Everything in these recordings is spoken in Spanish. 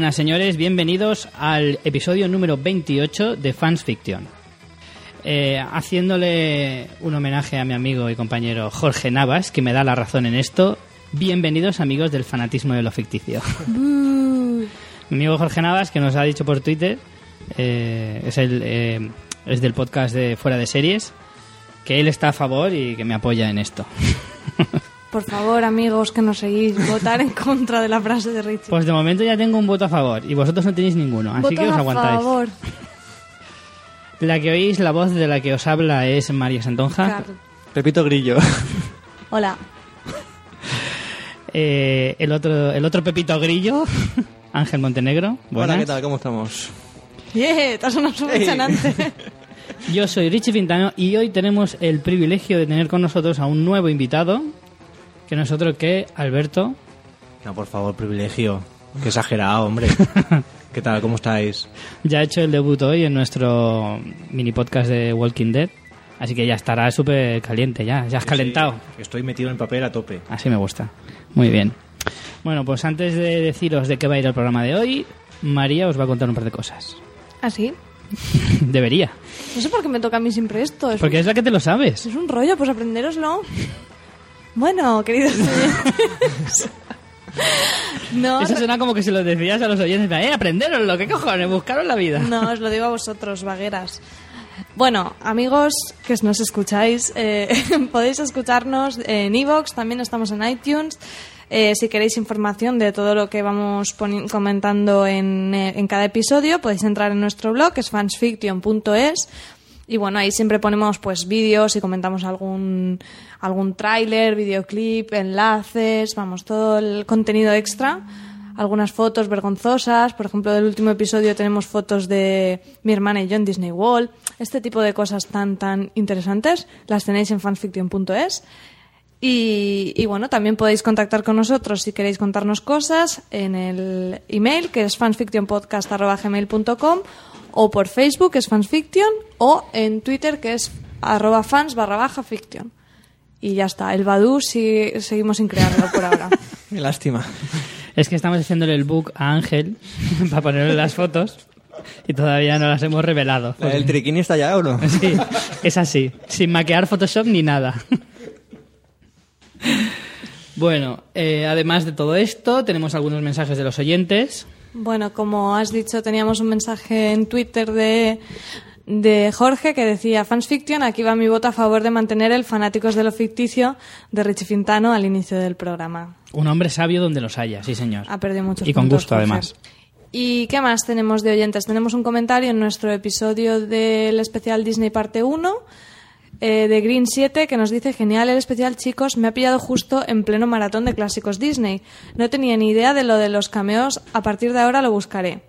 Buenas, señores. Bienvenidos al episodio número 28 de Fans Fiction. Eh, haciéndole un homenaje a mi amigo y compañero Jorge Navas, que me da la razón en esto. Bienvenidos, amigos del fanatismo de lo ficticio. mi amigo Jorge Navas, que nos ha dicho por Twitter, eh, es, el, eh, es del podcast de Fuera de Series, que él está a favor y que me apoya en esto. Por favor, amigos que nos seguís, votar en contra de la frase de Richie. Pues de momento ya tengo un voto a favor y vosotros no tenéis ninguno, así que os aguantáis. a favor. La que oís, la voz de la que os habla es María Santonja. Carl. Pepito Grillo. Hola. Eh, el otro el otro Pepito Grillo, Ángel Montenegro. Buenas. Hola, ¿qué tal? ¿Cómo estamos? Yeah, sonado súper Hey. chanante. Yo soy Richie Fintano y hoy tenemos el privilegio de tener con nosotros a un nuevo invitado, que no es otro que Alberto. No, por favor, privilegio. Qué exagerado, hombre. ¿Qué tal? ¿Cómo estáis? Ya ha hecho el debut hoy en nuestro mini podcast de Walking Dead, así que ya estará súper caliente, ya, ya has calentado. Sí, estoy metido en el papel a tope. Así me gusta. Muy bien. Bueno, pues antes de deciros de qué va a ir el programa de hoy, María os va a contar un par de cosas. ¿Ah, sí? Debería, No sé por qué me toca a mí siempre esto. Es, porque un, es la que te lo sabes. es un rollo, pues aprendéroslo. Bueno, queridos oyentes. No, Eso suena como que se lo decías a los oyentes, eh, aprenderoslo, ¿qué cojones? Buscaros la vida. No, os lo digo a vosotros, vagueras. Bueno, amigos que nos escucháis, eh, podéis escucharnos en Evox, también estamos en iTunes. Eh, si queréis información de todo lo que vamos comentando en, eh, en cada episodio, podéis entrar en nuestro blog, que es fansfiction.es. Y bueno, ahí siempre ponemos pues vídeos y comentamos algún, algún tráiler, videoclip, enlaces, vamos, todo el contenido extra. Algunas fotos vergonzosas, por ejemplo, del último episodio tenemos fotos de mi hermana y yo en Disney World. Este tipo de cosas tan, tan interesantes las tenéis en fansfiction.es. Y, y bueno, también podéis contactar con nosotros si queréis contarnos cosas en el email que es fansfictionpodcast.gmail.com o por Facebook que es fansfiction o en Twitter que es arroba fans barra baja fiction. Y ya está, el Badu sí, seguimos sin crearlo por ahora. Qué lástima. Es que estamos haciéndole el book a Ángel para ponerle las fotos y todavía no las hemos revelado. ¿La ¿El triquini está ya o no? Sí, es así, sin maquear Photoshop ni nada. Bueno, eh, además de todo esto, tenemos algunos mensajes de los oyentes. Bueno, como has dicho, teníamos un mensaje en Twitter de, de Jorge que decía Fansfiction, aquí va mi voto a favor de mantener el Fanáticos de lo Ficticio de Richie Fintano al inicio del programa. Un hombre sabio donde los haya, sí señor. Ha perdido muchos Y con puntos, gusto, Jorge. además. ¿Y qué más tenemos de oyentes? Tenemos un comentario en nuestro episodio del especial Disney parte 1 eh, de Green 7 que nos dice genial el especial chicos, me ha pillado justo en pleno maratón de clásicos Disney. No tenía ni idea de lo de los cameos, a partir de ahora lo buscaré.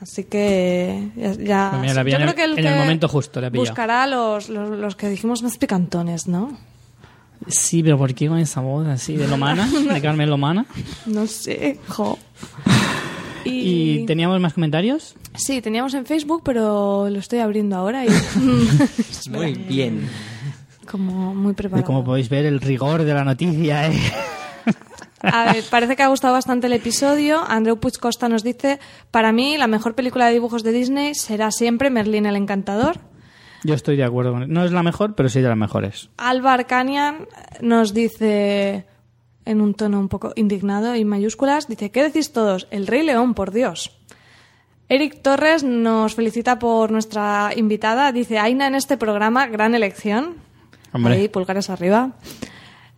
Así que ya... ya- Pues mira, yo creo el- que en el momento justo la. Buscará los, los, los que dijimos más picantones, ¿no? Sí, pero ¿por qué con esa voz así de Lomana? De Carmen Lomana. No sé, jo. ¿Y teníamos más comentarios? Sí, teníamos en Facebook, pero lo estoy abriendo ahora y Muy bien. como muy Y preparado. como podéis ver, el rigor de la noticia, ¿eh? A ver, parece que ha gustado bastante el episodio. Andreu Puig Costa nos dice, para mí la mejor película de dibujos de Disney será siempre Merlín el Encantador. Yo estoy de acuerdo con No es la mejor, pero sí de las mejores. Alba Arcanian nos dice, en un tono un poco indignado y mayúsculas, dice, ¿qué decís todos? El Rey León, por Dios. Eric Torres nos felicita por nuestra invitada. Dice, Aina en este programa, gran elección. Hombre. Ahí, pulgares arriba.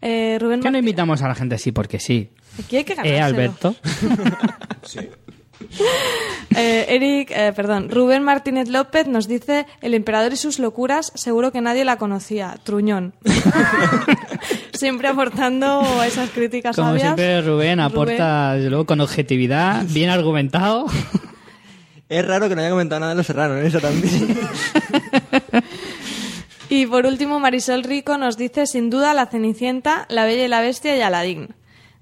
Eh, Rubén ¿Qué no invitamos a la gente así? Porque sí. Aquí hay que Eh, ganárselo. Alberto. Eh, Eric, eh, perdón, Rubén Martínez López nos dice El emperador y sus locuras, seguro que nadie la conocía. Truñón. siempre aportando esas críticas Como sabias. siempre, Rubén aporta, desde luego, con objetividad, bien argumentado. Es raro que no haya comentado nada de los serranos, ¿eh? eso también. Y por último, Marisol Rico nos dice, sin duda, La Cenicienta, La Bella y la Bestia y Aladín.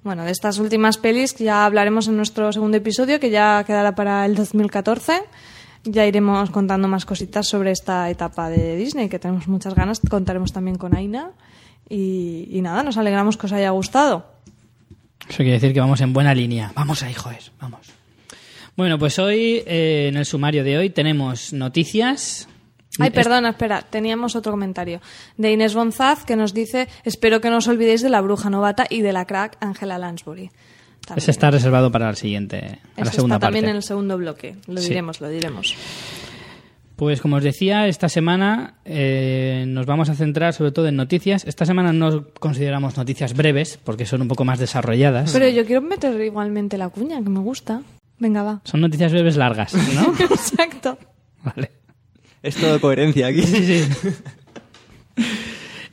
Bueno, de estas últimas pelis ya hablaremos en nuestro segundo episodio, que ya quedará para el 2014. Ya iremos contando más cositas sobre esta etapa de Disney, que tenemos muchas ganas. Contaremos también con Aina. Y, y nada, nos alegramos que os haya gustado. Eso quiere decir que vamos en buena línea. Vamos ahí, joder, vamos. Bueno, pues hoy, eh, en el sumario de hoy, tenemos noticias. Ay, perdona, espera, teníamos otro comentario de Inés Bonzaz que nos dice: Espero que no os olvidéis de la bruja novata y de la crack Angela Lansbury. También. Ese está reservado para el siguiente, a la segunda está también parte. en el segundo bloque. Lo Sí. diremos, lo diremos. Pues como os decía, esta semana eh, nos vamos a centrar sobre todo en noticias. Esta semana no consideramos noticias breves porque son un poco más desarrolladas. Pero yo quiero meter igualmente la cuña, que me gusta. Venga, va. Son noticias breves largas, ¿no? Exacto. vale. Es todo coherencia aquí.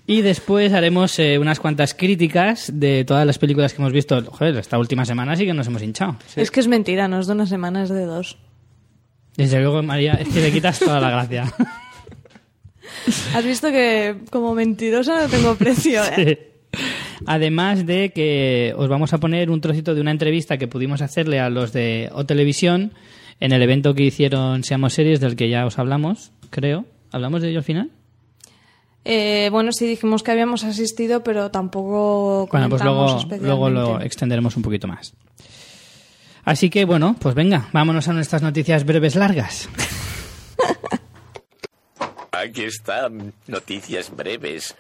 Y después haremos eh, unas cuantas críticas de todas las películas que hemos visto. Joder, esta última semana sí que nos hemos hinchado. Es que es mentira, no es de una semana, es de dos. Desde luego, María, es que le quitas toda la gracia. Has visto que como mentirosa no tengo precio, ¿eh? Además de que os vamos a poner un trocito de una entrevista que pudimos hacerle a los de O Televisión en el evento que hicieron Seamos Series, del que ya os hablamos, creo. ¿Hablamos de ello al final? Eh, bueno, sí dijimos que habíamos asistido, pero tampoco Bueno, pues comentamos luego, luego lo extenderemos un poquito más. Así que bueno, pues venga, vámonos a nuestras noticias breves largas. Aquí están noticias breves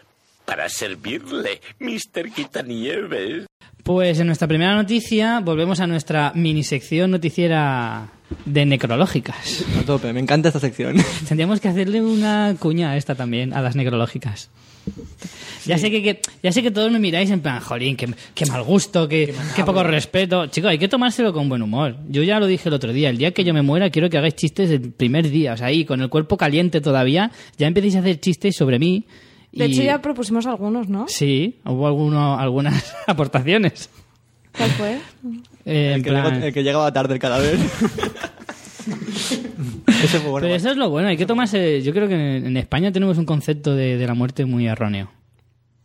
para servirle, Mr. Quitanieves. Pues en nuestra primera noticia volvemos a nuestra mini sección noticiera de necrológicas. A tope, me encanta esta sección. Tendríamos que hacerle una cuña a esta también, a las necrológicas. Ya sé que, que- ya sé que todos me miráis en plan, jolín, qué, qué mal gusto, qué, qué poco respeto. Chicos, hay que tomárselo con buen humor. Yo ya lo dije el otro día, el día que yo me muera quiero que hagáis chistes el primer día, o sea, ahí con el cuerpo caliente todavía, ya empecéis a hacer chistes sobre mí. De y- hecho, ya propusimos algunos, ¿no? Sí, hubo alguno, algunas aportaciones. ¿Cuál fue? Eh, El que, plan- llegó- el que llegaba tarde el cadáver. Ese fue bueno. Pero eso es lo bueno, hay que tomarse. Yo creo que en España tenemos un concepto de, de la muerte muy erróneo.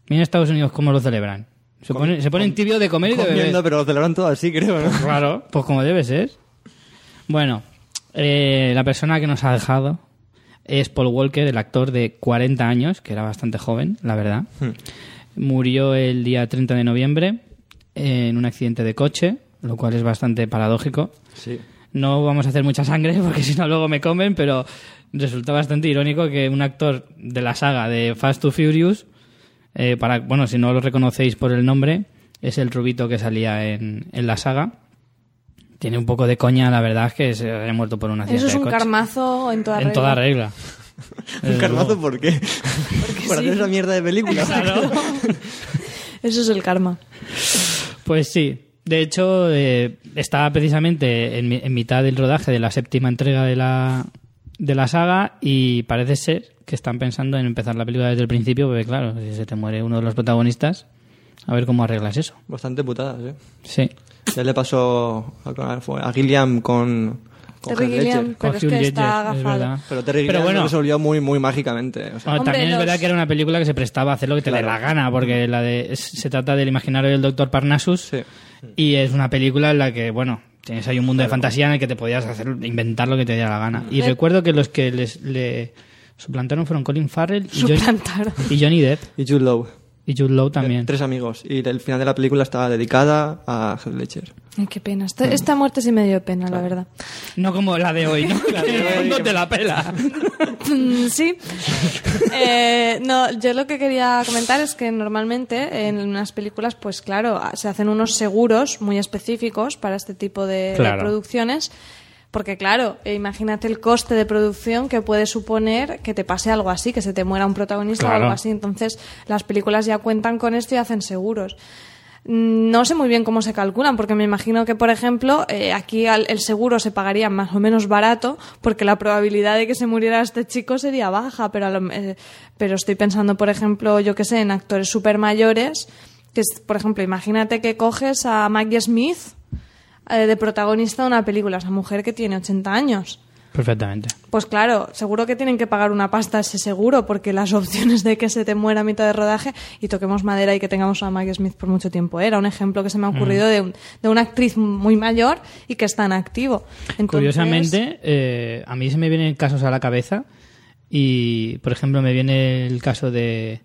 Mira en Estados Unidos cómo lo celebran. Se, ponen, se ponen com- tibio de comer y de beber. Pero lo celebran todo así, creo, ¿no? Claro, pues como debe ser. Bueno, eh, la persona que nos ha dejado es Paul Walker, el actor de 40 años, que era bastante joven, la verdad. Murió el día 30 de noviembre en un accidente de coche, lo cual es bastante paradójico. Sí. No vamos a hacer mucha sangre porque si no luego me comen, pero resulta bastante irónico que un actor de la saga de Fast to Furious, eh, para, bueno, si no lo reconocéis por el nombre, es el rubito que salía en, en la saga. Tiene un poco de coña, la verdad es que se haya muerto por un accidente Eso es de un coche. carmazo en toda En regla. toda regla. ¿Un carmazo por qué? Por hacer esa mierda de película. Claro. Eso es el karma. Pues sí. De hecho, eh, estaba precisamente en, mi- en mitad del rodaje de la séptima entrega de la, de la saga y parece ser que están pensando en empezar la película desde el principio, porque claro, si se te muere uno de los protagonistas, a ver cómo arreglas eso. Bastante putadas, ¿eh? Sí. Ya le pasó a, a Gilliam con, Terry. Gilliam, pero Con es que Ledger, está agafado. Pero Terry Pero Gilliam bueno. resolvió muy, muy mágicamente. o sea. Bueno, Hombre, también es verdad que era una película que se prestaba a hacer lo que te dé Claro. la gana, porque la de, se trata del imaginario del doctor Parnassus Sí. Y es una película en la que, bueno, tienes ahí un mundo de fantasía en el que te podías hacer inventar lo que te diera la gana. Y recuerdo que los que les, le suplantaron fueron Colin Farrell y, Johnny- y Johnny Depp Y Jude Law. Y Jude Law también. Tres amigos. Y el final de la película estaba dedicada a Heath Ledger. Ay, qué pena. Esta, esta muerte sí me dio pena, la verdad. No como la de hoy, ¿no? La de hoy, no te la pela. Mm, Sí. Eh, no, yo lo que quería comentar es que normalmente en unas películas, pues claro, se hacen unos seguros muy específicos para este tipo de, de Claro. producciones. Porque claro, eh, imagínate el coste de producción que puede suponer que te pase algo así, que se te muera un protagonista o algo así. Entonces, las películas ya cuentan con esto y hacen seguros. Mm, No sé muy bien cómo se calculan, porque me imagino que, por ejemplo, eh, aquí al- el seguro se pagaría más o menos barato, porque la probabilidad de que se muriera este chico sería baja, pero, a lo- eh, pero estoy pensando, por ejemplo, yo que sé, en actores super mayores, que por ejemplo, imagínate que coges a Maggie Smith de protagonista de una película, esa mujer que tiene 80 años. Perfectamente. Pues claro, seguro que tienen que pagar una pasta ese seguro, porque las opciones de que se te muera a mitad de rodaje y toquemos madera y que tengamos a Maggie Smith por mucho tiempo. Era un ejemplo que se me ha ocurrido de, un- de una actriz muy mayor y que está en activo. Entonces- Curiosamente, eh, a mí se me vienen casos a la cabeza y, por ejemplo, me viene el caso de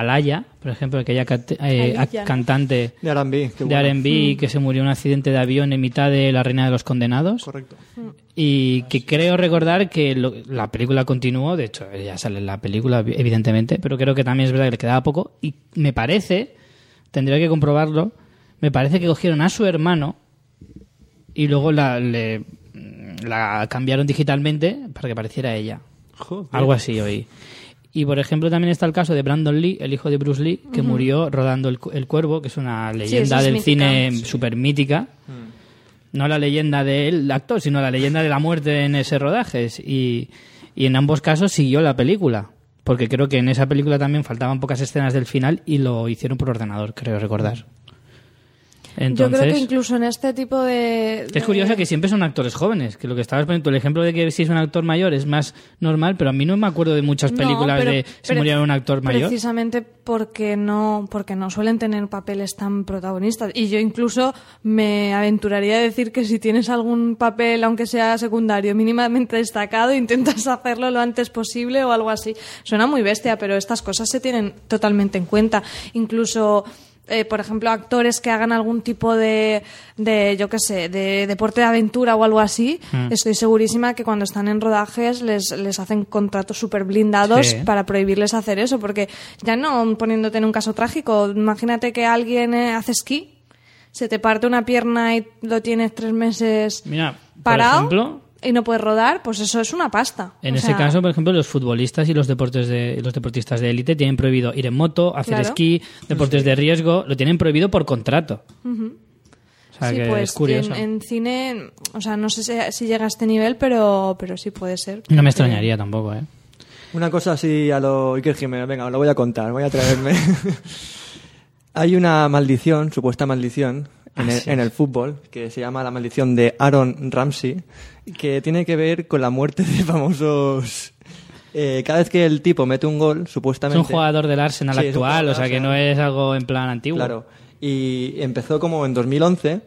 Alaya, por ejemplo, aquella cate- eh, cantante De R&B. de. R&B que se murió en un accidente de avión en mitad de La Reina de los Condenados. Correcto. Y que creo recordar que lo- la película continuó, de hecho, ya sale en la película, evidentemente, pero creo que también es verdad que le quedaba poco. Y me parece, tendría que comprobarlo, me parece que cogieron a su hermano y luego la, le- la cambiaron digitalmente para que pareciera ella. Joder. Algo así oí. Y por ejemplo también está el caso de Brandon Lee, el hijo de Bruce Lee, que murió rodando el, El Cuervo, que es una leyenda del cine súper mítica. No la leyenda del actor, sino la leyenda de la muerte en ese rodaje. Y, y en ambos casos siguió la película. Porque creo que en esa película también faltaban pocas escenas del final y lo hicieron por ordenador, creo recordar. Entonces, Yo creo que incluso en este tipo de... es curioso que siempre son actores jóvenes, que lo que estabas poniendo, el ejemplo de que si es un actor mayor es más normal, pero a mí no me acuerdo de muchas No, películas pero- de si pero muriera un actor mayor. Precisamente porque no, porque no suelen tener papeles tan protagonistas. Y yo incluso me aventuraría a decir que si tienes algún papel, aunque sea secundario, mínimamente destacado, intentas hacerlo lo antes posible o algo así. Suena muy bestia, pero estas cosas se tienen totalmente en cuenta. Incluso eh, por ejemplo, actores que hagan algún tipo de, de yo qué sé, de deporte de aventura o algo así, Mm. estoy segurísima que cuando están en rodajes les, les hacen contratos súper blindados Sí. para prohibirles hacer eso, porque ya no poniéndote en un caso trágico, imagínate que alguien eh, hace esquí, se te parte una pierna y lo tienes tres meses Mira, por parado ejemplo, y no puedes rodar, pues eso es una pasta. en O ese sea, caso, por ejemplo, los futbolistas y los deportes de los deportistas de élite tienen prohibido ir en moto, hacer Claro. esquí, deportes de riesgo, lo tienen prohibido por contrato. O sea sí, que pues es curioso. En, en cine, o sea, no sé si, si llega a este nivel, pero, pero sí puede ser. No me extrañaría tampoco, ¿eh? Una cosa así a lo Iker Jiménez, venga, os lo voy a contar, voy a traerme. Hay una maldición, supuesta maldición, en, el, en el fútbol, que se llama la maldición de Aaron Ramsey, que tiene que ver con la muerte de famosos... eh, cada vez que el tipo mete un gol, Es supuestamente... un jugador del Arsenal Sí, es actual, o sea que no es algo en plan antiguo. Claro. Y empezó como en 2011.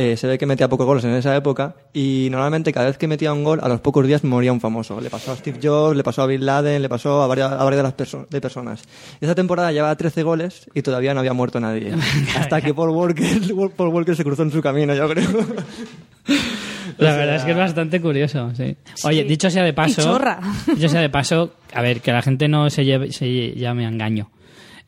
Eh, se ve que metía pocos goles en esa época. Y normalmente cada vez que metía un gol, a los pocos días moría un famoso. Le pasó a Steve Jobs, le pasó a Bin Laden, le pasó a varias, a varias de las perso- de personas. Y esa temporada llevaba 13 goles y todavía no había muerto nadie. Hasta que Paul Walker, Paul Walker se cruzó en su camino, yo creo. La verdad es que es bastante curioso, sí. Oye, dicho sea de paso... Y chorra. Dicho sea de paso, a ver, que la gente no se, lleve, se llame a engaño.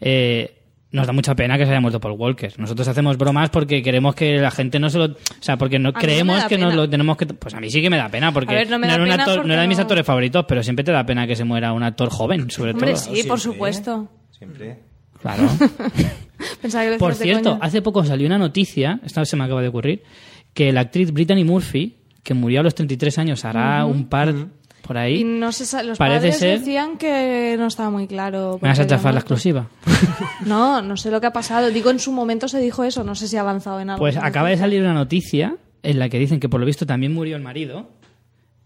Eh, nos da mucha pena que se haya muerto Paul Walker. Nosotros hacemos bromas porque queremos que la gente no se lo... O sea, porque no creemos que nos pena. lo tenemos que... Pues a mí sí que me da pena porque ver, no me da era, un pena actor- porque no era de mis no- actores favoritos, pero siempre te da pena que se muera un actor joven, sobre Hombre, todo. sí, por supuesto. Siempre. Claro. Pensaba que lo Por cierto, hace poco salió una noticia, esta se me acaba de ocurrir, que la actriz Brittany Murphy, que murió a los 33 años, hará un par por ahí. Y no se los Parece padres ser- decían que no estaba muy claro. ¿Me vas a chafar la exclusiva? No, no sé lo que ha pasado. Digo, en su momento se dijo eso, no sé si ha avanzado en algo. Pues acaba de salir una noticia en la que dicen que por lo visto también murió el marido.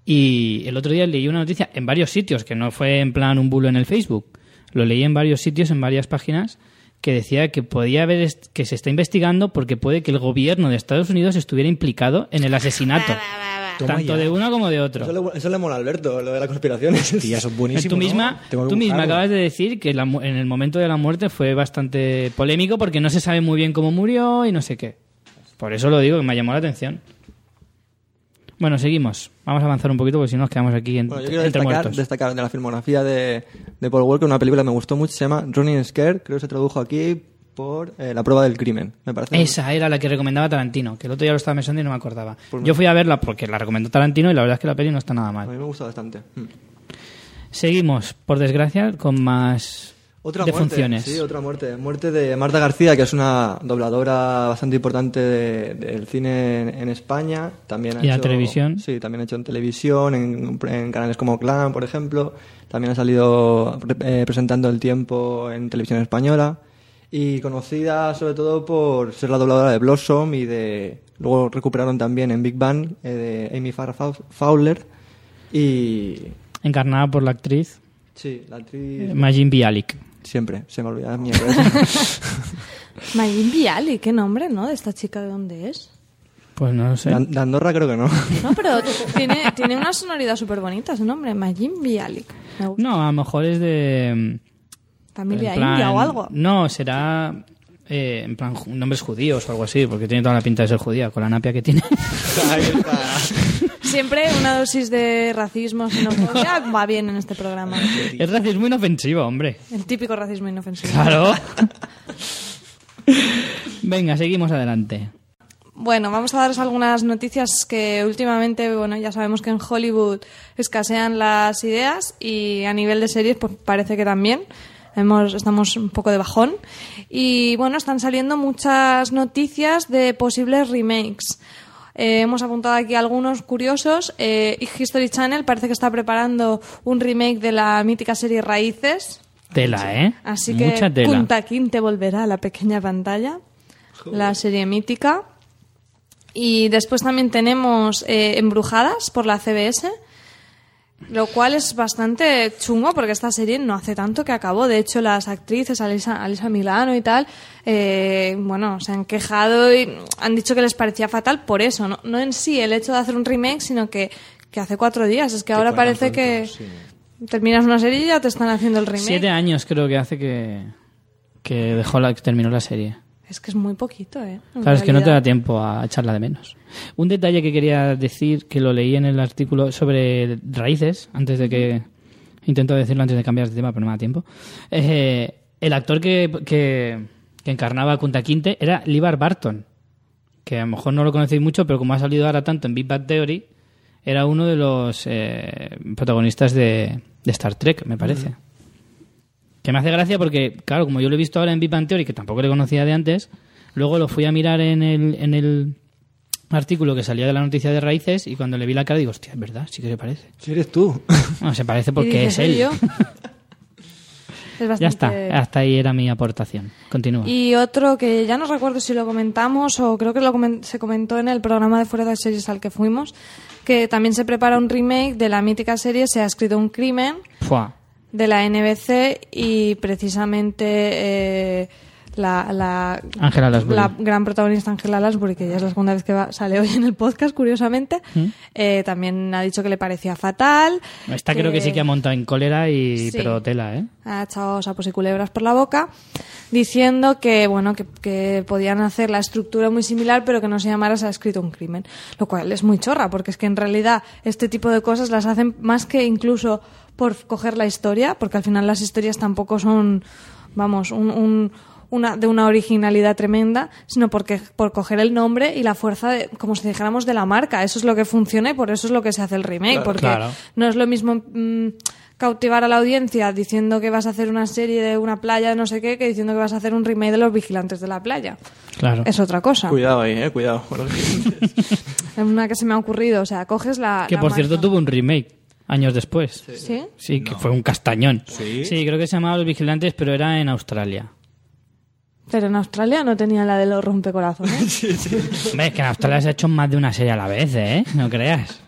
Y el otro día leí una noticia en varios sitios, que no fue en plan un bulo en el Facebook. Lo leí en varios sitios, en varias páginas, que decía que podía haber est- que se está investigando porque puede que el gobierno de Estados Unidos estuviera implicado en el asesinato. Toma tanto ya. de uno como de otro. Eso le, eso le mola a Alberto, lo de las conspiraciones. Tía, eso es buenísimo. tú misma, tú misma acabas de decir que la mu- en el momento de la muerte fue bastante polémico porque no se sabe muy bien cómo murió y no sé qué. Por eso lo digo, que me llamó la atención. Bueno, seguimos. Vamos a avanzar un poquito porque si no nos quedamos aquí en- Bueno, yo quiero entre destacar, muertos. destacar de la filmografía de, de Paul Walker una película que me gustó mucho, se llama Running Scared, creo que se tradujo aquí por eh, La prueba del crimen, me parece. Esa era la que recomendaba Tarantino, que el otro día lo estaba pensando y no me acordaba. Pues Yo fui a verla porque la recomendó Tarantino y la verdad es que la peli no está nada A mal. mí me gusta bastante. Mm. Seguimos, por desgracia, con más Otra defunciones. muerte, sí, otra muerte. Muerte de Marta García, que es una dobladora bastante importante de- del cine en, en España. También ha ¿Y la hecho- televisión? Sí, también ha hecho en televisión, en, en canales como Clan, por ejemplo. También ha salido eh, presentando El Tiempo en televisión española. Y conocida sobre todo por ser la dobladora de Blossom y de... Luego recuperaron también en Big Bang eh, de Amy Farrah Fowler. Y... Encarnada por la actriz Sí, la actriz... Majin Bialik. Siempre, se me olvida mierda. Mayim Bialik, qué nombre, ¿no? De esta chica, ¿de dónde es? Pues no lo sé. De, Andorra creo que no. No, pero tiene, tiene una sonoridad súper bonita ese nombre, Mayim Bialik. Me gusta. No, a lo mejor es de. Familia plan- india o algo. No, será eh, en plan nombres judíos o algo así, porque tiene toda la pinta de ser judía, con la napia que tiene. Siempre una dosis de racismo, xenofobia, va bien en este programa. es racismo inofensivo, hombre. El típico racismo inofensivo. Claro. Venga, seguimos adelante. Bueno, vamos a daros algunas noticias que últimamente, bueno, ya sabemos que en Hollywood escasean las ideas y a nivel de series, pues parece que también. Hemos, estamos un poco de bajón. Y bueno, están saliendo muchas noticias de posibles remakes. Eh, hemos apuntado aquí algunos curiosos. Eh, History Channel parece que está preparando un remake de la mítica serie Raíces. Tela, ¿eh? Así Mucha que tela. Punta Quinte volverá a la pequeña pantalla, la serie mítica. Y después también tenemos eh, Embrujadas por la CBS, lo cual es bastante chungo porque esta serie no hace tanto que acabó. De hecho, las actrices, Alisa, Alisa Milano y tal, eh, bueno, se han quejado y han dicho que les parecía fatal por eso. No, no en sí el hecho de hacer un remake, sino que, que hace cuatro días. Es que ahora parece que sí. terminas una serie y ya te están haciendo el remake. Siete años creo que hace que, que dejó la, que terminó la serie. Es que es muy poquito, ¿eh? En Claro, es que no te da tiempo a echarla de menos. Un detalle que quería decir, que lo leí en el artículo sobre raíces, antes de que... Intento decirlo antes de cambiar de tema, pero no me da tiempo. Eh, el actor que, que, que encarnaba a Kunta Quinte era Libar Barton, que a lo mejor no lo conocéis mucho, pero como ha salido ahora tanto en Big Bang Theory, era uno de los eh, protagonistas de, de Star Trek, me parece. Que me hace gracia porque, claro, como yo lo he visto ahora en Big Bang Theory, que tampoco le conocía de antes, luego lo fui a mirar en el, en el artículo que salía de la noticia de raíces y cuando le vi la cara digo, hostia, es verdad, sí que se parece. Si eres tú. No, se parece porque dices, es "Soy él. yo". Es bastante... ya está, hasta ahí era mi aportación. Continúa. Y otro que ya no recuerdo si lo comentamos o creo que lo comen- se comentó en el programa de Fuera de Series al que fuimos, que también se prepara un remake de la mítica serie Se ha escrito un crimen Fua. De la NBC y precisamente eh, la, la, Ángela gran protagonista Angela Lansbury, que ya es la segunda vez que va- sale hoy en el podcast, curiosamente, ¿Mm? eh, también ha dicho que le parecía fatal. Esta creo que sí que ha montado en cólera y Sí. pero tela, ¿eh? ha echado sapos y culebras por la boca, diciendo que bueno que, que podían hacer la estructura muy similar, pero que no se llamara se ha escrito un crimen, lo cual es muy chorra, porque es que en realidad este tipo de cosas las hacen más que incluso por coger la historia, porque al final las historias tampoco son, vamos, un, un- una, de una originalidad tremenda, sino porque por coger el nombre y la fuerza, de, como si dijéramos, de la marca. Eso es lo que funciona y por eso es lo que se hace el remake, porque Claro. no es lo mismo mm, cautivar a la audiencia diciendo que vas a hacer una serie de una playa de no sé qué que diciendo que vas a hacer un remake de los vigilantes de la playa. Claro. Es otra cosa. Cuidado ahí, eh, cuidado. Es una que se me ha ocurrido. O sea, coges la. que la por cierto tuvo un remake años después. ¿Sí? Sí, que fue un castañón. ¿Sí? creo que se llamaba Los Vigilantes, pero era en Australia. Pero en Australia no tenía la de los rompecorazones. Hombre, es que en Australia se ha hecho más de una serie a la vez, ¿eh? No creas.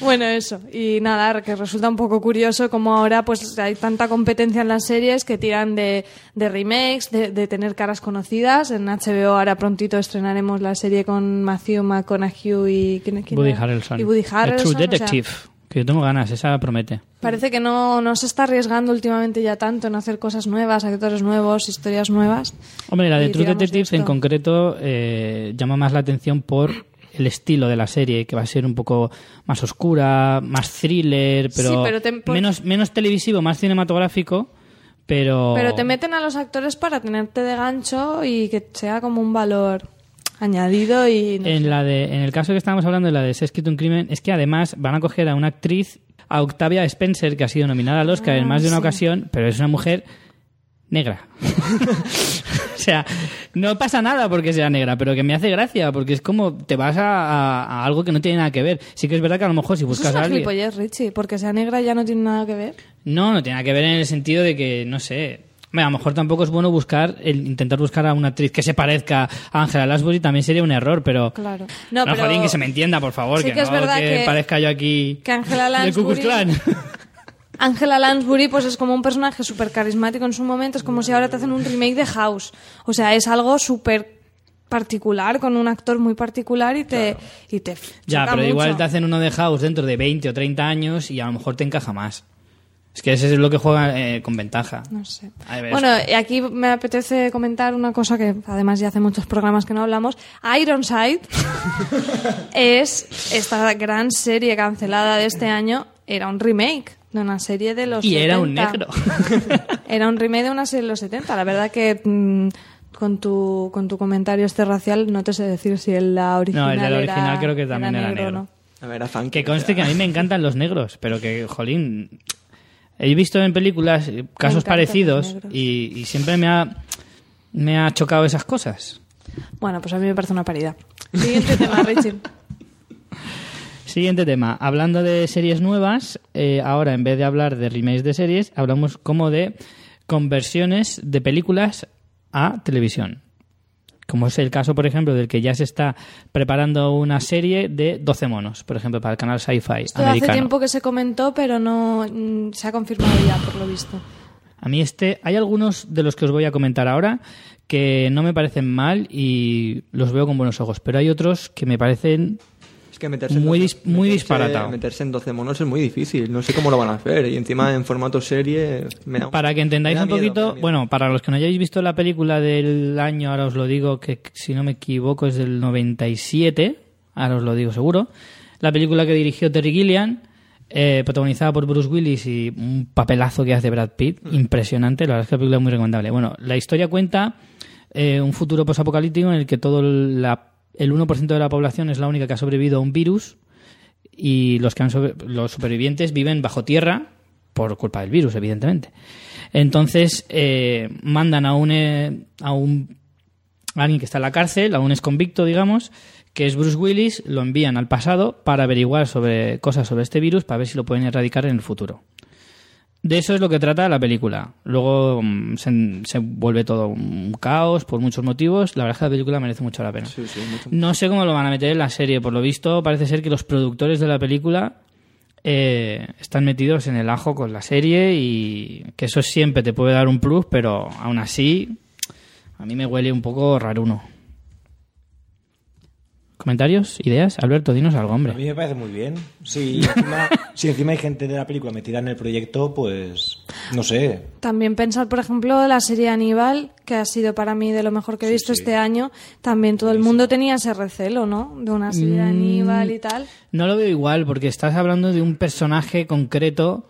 bueno, eso. Y nada, que resulta un poco curioso como ahora pues hay tanta competencia en las series que tiran de, de remakes, de, de tener caras conocidas. En HBO ahora prontito estrenaremos la serie con Matthew McConaughey y... ¿quién, quién Woody era? Harrelson. Y Woody The Harrelson. True o sea, Detective. Que yo tengo ganas, esa promete. Parece que no, no se está arriesgando últimamente ya tanto en hacer cosas nuevas, actores nuevos, historias nuevas. Hombre, la de Y True Detective en esto. concreto eh, llama más la atención por el estilo de la serie, que va a ser un poco más oscura, más thriller, pero, Sí, pero te- por- menos, menos televisivo, más cinematográfico, pero... Pero te meten a los actores para tenerte de gancho y que sea como un valor añadido y... no sé. En, la de, en el caso que estábamos hablando de la de Se ha escrito un crimen, es que además van a coger a una actriz, a Octavia Spencer, que ha sido nominada al Oscar en Ah, más de una sí. ocasión, pero es una mujer negra. o sea, no pasa nada porque sea negra, pero que me hace gracia, porque es como te vas a, a- a algo que no tiene nada que ver. Sí que es verdad que a lo mejor si Eso buscas es a una alguien... gilipollez, Richie, porque sea negra ya no tiene nada que ver. No, no tiene nada que ver en el sentido de que, no sé... A lo mejor tampoco es bueno buscar, el, intentar buscar a una actriz que se parezca a Angela Lansbury también sería un error, pero... Claro. No, No, pero jolín, que se me entienda, por favor, Sí que, que es no verdad que, que- parezca yo aquí que Angela Lansbury-. Angela Lansbury pues es como un personaje súper carismático en su momento, es como si ahora te hacen un remake de House. O sea, es algo súper particular, con un actor muy particular y te, y te ya, pero igual te hacen uno de House dentro de 20 o 30 años y a lo mejor te encaja más. Es que ese es lo que juega eh, con ventaja. No sé. Bueno, y aquí me apetece comentar una cosa que además ya hace muchos programas que no hablamos. Ironside es esta gran serie cancelada de este año. Era un remake de una serie de los Y era un 70. negro. Era un remake de una serie de los 70. La verdad que mm, con tu con tu comentario este racial no te sé decir si el la original No, el del era- original creo que también era negro. o no. A ver, era funky. Que conste que a mí me encantan los negros, pero que, jolín, he visto en películas eh, casos parecidos y siempre me ha, me ha chocado esas cosas. Bueno, pues a mí me parece una paridad. Siguiente tema, Richie. Siguiente tema. Hablando de series nuevas, eh, ahora en vez de hablar de remakes de series, hablamos como de conversiones de películas a televisión. Como es el caso, por ejemplo, del que ya se está preparando una serie de 12 monos, por ejemplo, para el canal Sci-Fi hace tiempo que se comentó, pero no mm, se ha confirmado ya, por lo visto. A mí este, hay algunos de los que os voy a comentar ahora que no me parecen mal y los veo con buenos ojos, pero hay otros que me parecen que meterse en Muy 12 dis- muy meterse- disparatado. Meterse en 12 monos es muy difícil. No sé cómo lo van a hacer. Y encima en formato serie. me da- Para que entendáis un miedo, poquito, bueno, para los que no hayáis visto la película del año, ahora os lo digo, que si no me equivoco es del 97, ahora os lo digo seguro, la película que dirigió Terry Gilliam, eh, protagonizada por Bruce Willis y un papelazo que hace Brad Pitt, Mm. impresionante, la verdad es que la película es muy recomendable. Bueno, la historia cuenta eh, un futuro posapocalíptico en el que todo la- el 1% de la población es la única que ha sobrevivido a un virus y los que han los supervivientes viven bajo tierra por culpa del virus, evidentemente. Entonces eh, mandan a un eh, a un alguien que está en la cárcel, a un exconvicto, digamos, que es Bruce Willis, lo envían al pasado para averiguar sobre cosas sobre este virus para ver si lo pueden erradicar en el futuro. De eso es lo que trata la película. Luego mm, se, se vuelve todo un caos por muchos motivos. La verdad es que la película merece mucho la pena. Sí, sí, mucho. No sé cómo lo van a meter en la serie. Por lo visto, parece ser que los productores de la película eh, están metidos en el ajo con la serie y que eso siempre te puede dar un plus, pero aún así a mí me huele un poco raruno. ¿Comentarios? ¿Ideas? Alberto, dinos algo, A mí hombre. me parece muy bien. Si encima, si encima hay gente de la película metida en el proyecto, pues no sé. También pensar, por ejemplo, la serie Aníbal, que ha sido para mí de lo mejor que he visto este año. También todo el mundo tenía ese recelo, ¿no? De una serie de Aníbal y tal. No lo veo igual porque estás hablando de un personaje concreto.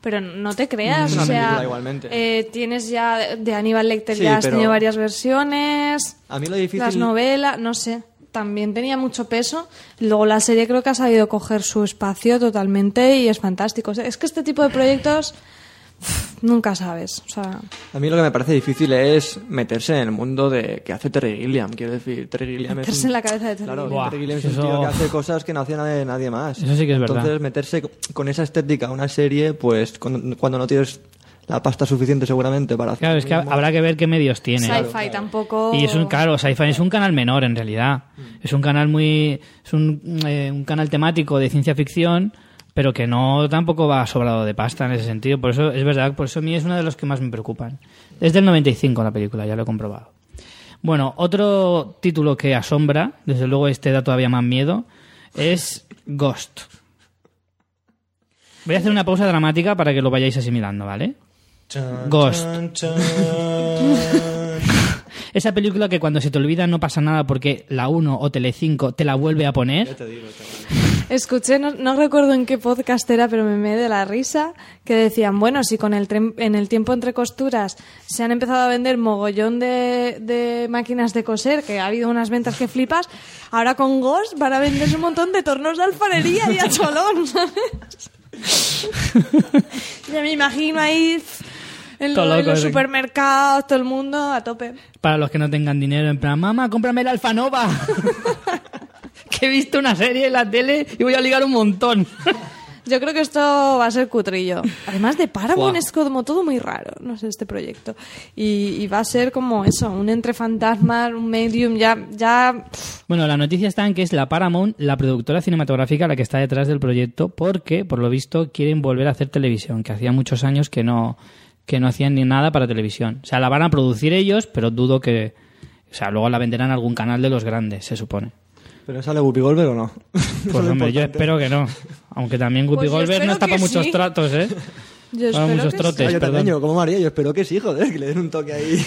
Pero no te creas, Es una o sea, igualmente. eh, tienes ya de Aníbal Lecter, Sí, ya has tenido varias versiones, A mí lo difícil. las novelas, no sé, también tenía mucho peso. Luego la serie creo que ha sabido coger su espacio totalmente y es fantástico. O sea, es que este tipo de proyectos pff, nunca sabes, o sea, A mí lo que me parece difícil es meterse en el mundo de que hace Terry Gilliam. Quiero decir, Terry Gilliam es. meterse un- en la cabeza de Terry Claro, Gilliam. Buah, Terry Gilliam es un tío que hace cosas que no hace nadie, nadie más. Eso sí que es verdad. Entonces, meterse con esa estética a una serie, pues con- cuando no tienes la pasta suficiente seguramente para hacer. Claro, es que mismo. habrá que ver qué medios tiene. Sci-fi tampoco. Y es un, claro, Sci-Fi es un canal menor en realidad. Es un canal muy. Es un, eh, un canal temático de ciencia ficción, pero que no tampoco va sobrado de pasta en ese sentido. Por eso es verdad, por eso a mí es uno de los que más me preocupan. Es del 95 la película, ya lo he comprobado. Bueno, otro título que asombra, desde luego este da todavía más miedo, es Ghost. Voy a hacer una pausa dramática para que lo vayáis asimilando, ¿vale? Chan, Ghost. chan, chan. Esa película que cuando se te olvida no pasa nada porque la 1 o Telecinco te la vuelve a poner. Escuché, no, no recuerdo en qué podcast era, pero me me de la risa, que decían, bueno, si con el tren- en el tiempo entre costuras se han empezado a vender mogollón de, de máquinas de coser, que ha habido unas ventas que flipas, ahora con Ghost van a venderse un montón de tornos de alfarería y a cholón, ¿sabes? ya me imagino ahí en, lo- los supermercados, todo el mundo a tope. Para los que no tengan dinero, en plan, mamá, cómprame el Alfanova. que he visto una serie en la tele y voy a ligar un montón. Yo creo que esto va a ser cutrillo. Además de Paramount Buah. es como todo muy raro, no sé, este proyecto. Y, y va a ser como eso, un entre fantasmas, un medium, ya, ya... Bueno, la noticia está en que es la Paramount, la productora cinematográfica, la que está detrás del proyecto, porque, por lo visto, quieren volver a hacer televisión, que hacía muchos años que no, que no hacían ni nada para televisión. O sea, la van a producir ellos, pero dudo que... O sea, luego la venderán a algún canal de los grandes, se supone. ¿Pero sale Whoopi Goldberg o no? Pues hombre, yo espero que no. Aunque también Guppy Pues no está para muchos sí. tratos, ¿eh? Yo espero muchos que trotes. Ah, yo perdón. también, como María, yo espero que sí, joder, que le den un toque ahí.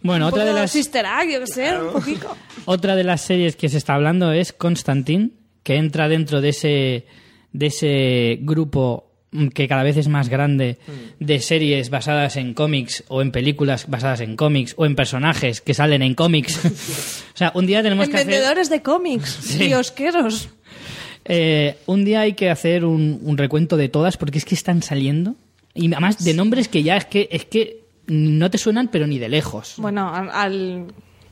Bueno, Un otra de las Sister Act, yo que sé, un poquito. Otra de las series que se está hablando es Constantine, que entra dentro de ese, de ese grupo que cada vez es más grande de series basadas en cómics o en películas basadas en cómics o en personajes que salen en cómics. o sea, un día tenemos En que hacer... vendedores de cómics, Sí. kiosqueros. eh, un día hay que hacer un, un recuento de todas porque es que están saliendo y además de nombres que ya es que es que no te suenan pero ni de lejos. Bueno, al, al-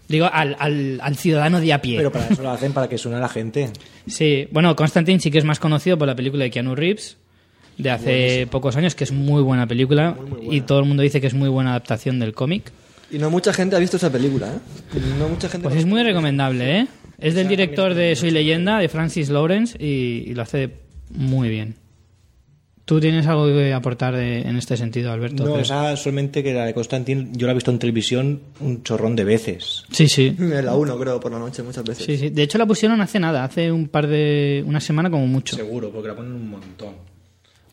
Digo, al, al, al ciudadano de a pie. Pero para eso lo hacen, para que suene a la gente. Sí, bueno, Constantine sí que es más conocido por la película de Keanu Reeves de hace pocos años, que es muy buena película y todo el mundo dice que es muy buena adaptación del cómic. Y no mucha gente ha visto esa película, ¿eh? No mucha gente... Pues es muy recomendable, ¿eh? Es del director de Soy Leyenda, de Francis Lawrence, y, y lo hace muy bien. ¿Tú tienes algo que aportar de- en este sentido, Alberto? No, esa solamente que la de Constantine, yo la he visto en televisión un chorrón de veces. Sí, sí. La 1, creo, por la noche, muchas veces. Sí, sí. De hecho, la pusieron hace nada, hace un par de. una semana como mucho. Seguro, porque la ponen un montón.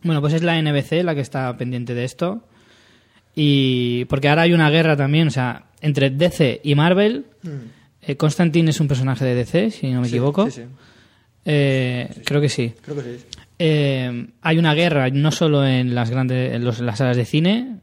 Bueno, pues es la NBC la que está pendiente de esto. Y porque ahora hay una guerra también, o sea, entre DC y Marvel. Eh, Constantine es un personaje de DC, si no me Mm. Sí, equivoco. Sí, sí. Eh, creo que sí. Creo que sí. Eh, hay una guerra no solo en las grandes en los- en las salas de cine,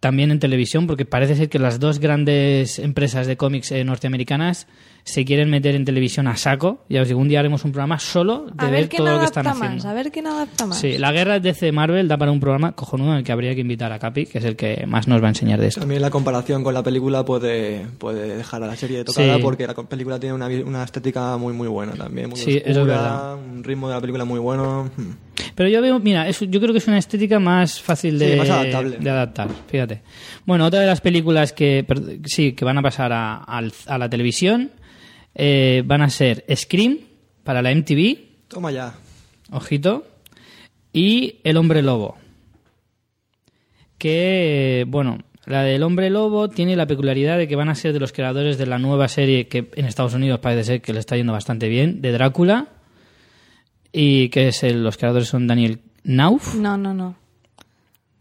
también en televisión, porque parece ser que las dos grandes empresas de cómics eh, norteamericanas se quieren meter en televisión a saco. Ya os digo, un día haremos un programa solo de a ver ver todo lo que adapta están más, haciendo. a ver quién adapta más. Sí, la guerra DC Marvel da para un programa cojonudo en el que habría que invitar a Capi, que es el que más nos va a enseñar de esto. También la comparación con la película puede, puede dejar a la serie tocada Sí. porque la película tiene una, una estética muy muy buena también, muy Sí, eso es verdad. un ritmo de la película muy bueno. Hmm. Pero yo veo, mira, es- yo creo que es una estética más fácil de, Sí, más adaptable. de adaptar, fíjate. Bueno, otra de las películas que per- sí que van a pasar a, al- a la televisión eh, van a ser Scream para la MTV, Toma ya. ojito, y El Hombre Lobo. Que, bueno, la del Hombre Lobo tiene la peculiaridad de que van a ser de los creadores de la nueva serie que en Estados Unidos parece ser que le está yendo bastante bien, de Drácula, y que es el- los creadores son Daniel Nauf. No, no, no.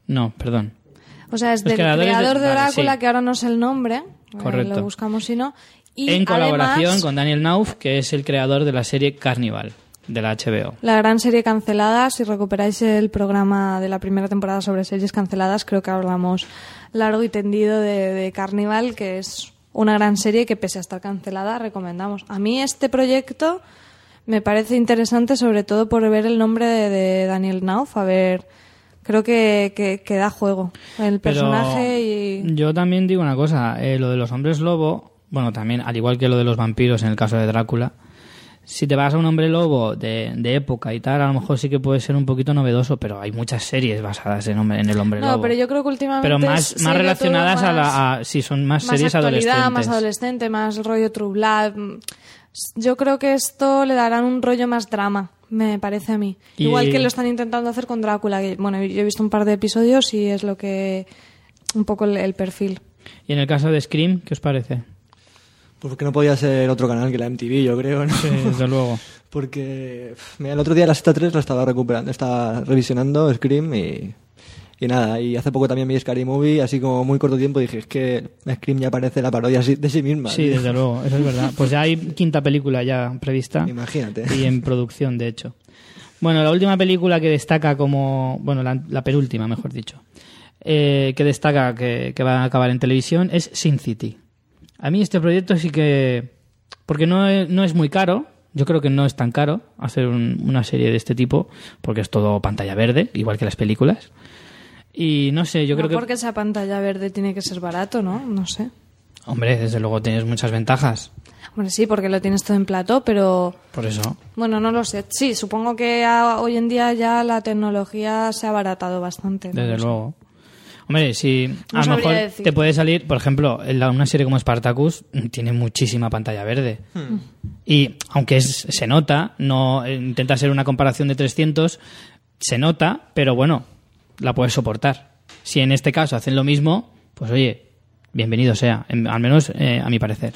No, perdón. O sea, es Los del de- creador de, vale, Drácula, sí. que ahora no sé el nombre. eh, Correcto. lo buscamos si no. Y en colaboración además, con Daniel Nauf, que es el creador de la serie Carnival, de la HBO. La gran serie cancelada, si recuperáis el programa de la primera temporada sobre series canceladas, creo que hablamos largo y tendido de, de Carnival, que es una gran serie que pese a estar cancelada recomendamos. A mí este proyecto me parece interesante sobre todo por ver el nombre de, de Daniel Nauf, a ver, creo que, que, que da juego el Pero personaje y... yo también digo una cosa, eh, lo de los hombres lobo, bueno, también, al igual que lo de los vampiros en el caso de Drácula, si te vas a un hombre lobo de, de época y tal, a lo mejor sí que puede ser un poquito novedoso, pero hay muchas series basadas en, hombre- en el hombre No, lobo. pero yo creo que últimamente Pero más, más relacionadas a la... A, sí, son más, más series adolescentes. más adolescente, más rollo True Blood. Yo creo que esto le darán un rollo más drama, me parece a mí. Y- Igual que lo están intentando hacer con Drácula. que, bueno, yo he visto un par de episodios y es lo que... un poco el, el perfil. Y en el caso de Scream, ¿qué os parece? Pues porque no podía ser otro canal que la MTV, yo creo, ¿no? Sí, desde luego. Porque mira, el otro día la sexta 3 la estaba recuperando, estaba revisionando Scream y, y nada, y hace poco también vi Scary Movie, así como muy corto tiempo dije, es que Scream ya parece la parodia de sí misma. Sí, tío. desde luego, eso es verdad. Pues ya hay quinta película ya prevista. Imagínate. Y en producción, de hecho. Bueno, la última película que destaca como. Bueno, la, la penúltima, mejor dicho. eh, que destaca que, que va a acabar en televisión es Sin City. A mí este proyecto sí que. Porque no es, no es muy caro. Yo creo que no es tan caro hacer un- una serie de este tipo, porque es todo pantalla verde, igual que las películas. Y no sé, yo no creo que. porque esa pantalla verde tiene que ser barato, ¿no? No sé. Hombre, desde luego tienes muchas ventajas. Bueno, sí, porque lo tienes todo en plató, pero... Por eso. Bueno, no lo sé. Sí, supongo que hoy en día ya la tecnología se ha abaratado bastante. ¿no? Desde No sé. Hombre, si No a lo mejor te puede salir, por ejemplo, en la- una serie como Spartacus mm, tiene muchísima pantalla verde. Y aunque es- se nota, no eh, intenta ser una comparación de 300, se nota, pero bueno, la puedes soportar. Si en este caso hacen lo mismo, pues oye, bienvenido sea, en- al menos eh, a mi parecer.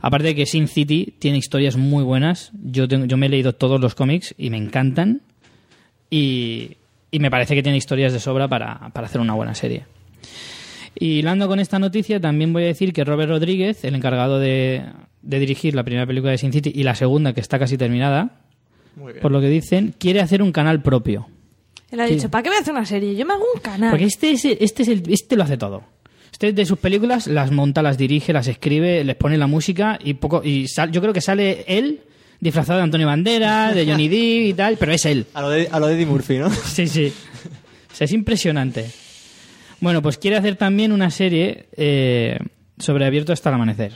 Aparte de que Sin City tiene historias muy buenas, yo, tengo- yo me he leído todos los cómics y me encantan. Y, y me parece que tiene historias de sobra para, para hacer una buena serie. Y hilando con esta noticia, también voy a decir que Robert Rodríguez, el encargado de, de dirigir la primera película de Sin City y la segunda, que está casi terminada, Muy bien. por lo que dicen, quiere hacer un canal propio. Él ha Sí. dicho, ¿para qué voy a hacer una serie? Yo me hago un canal. Porque este, es, este, es el, este lo hace todo. Este de sus películas las monta, las dirige, las escribe, les pone la música y poco y sal- yo creo que sale él disfrazado de Antonio Banderas, de Johnny Depp y tal, pero es él. A lo de, a lo de Eddie Murphy, ¿no? Sí, sí. O sea, es impresionante. Bueno, pues quiere hacer también una serie eh, sobre abierto hasta el amanecer.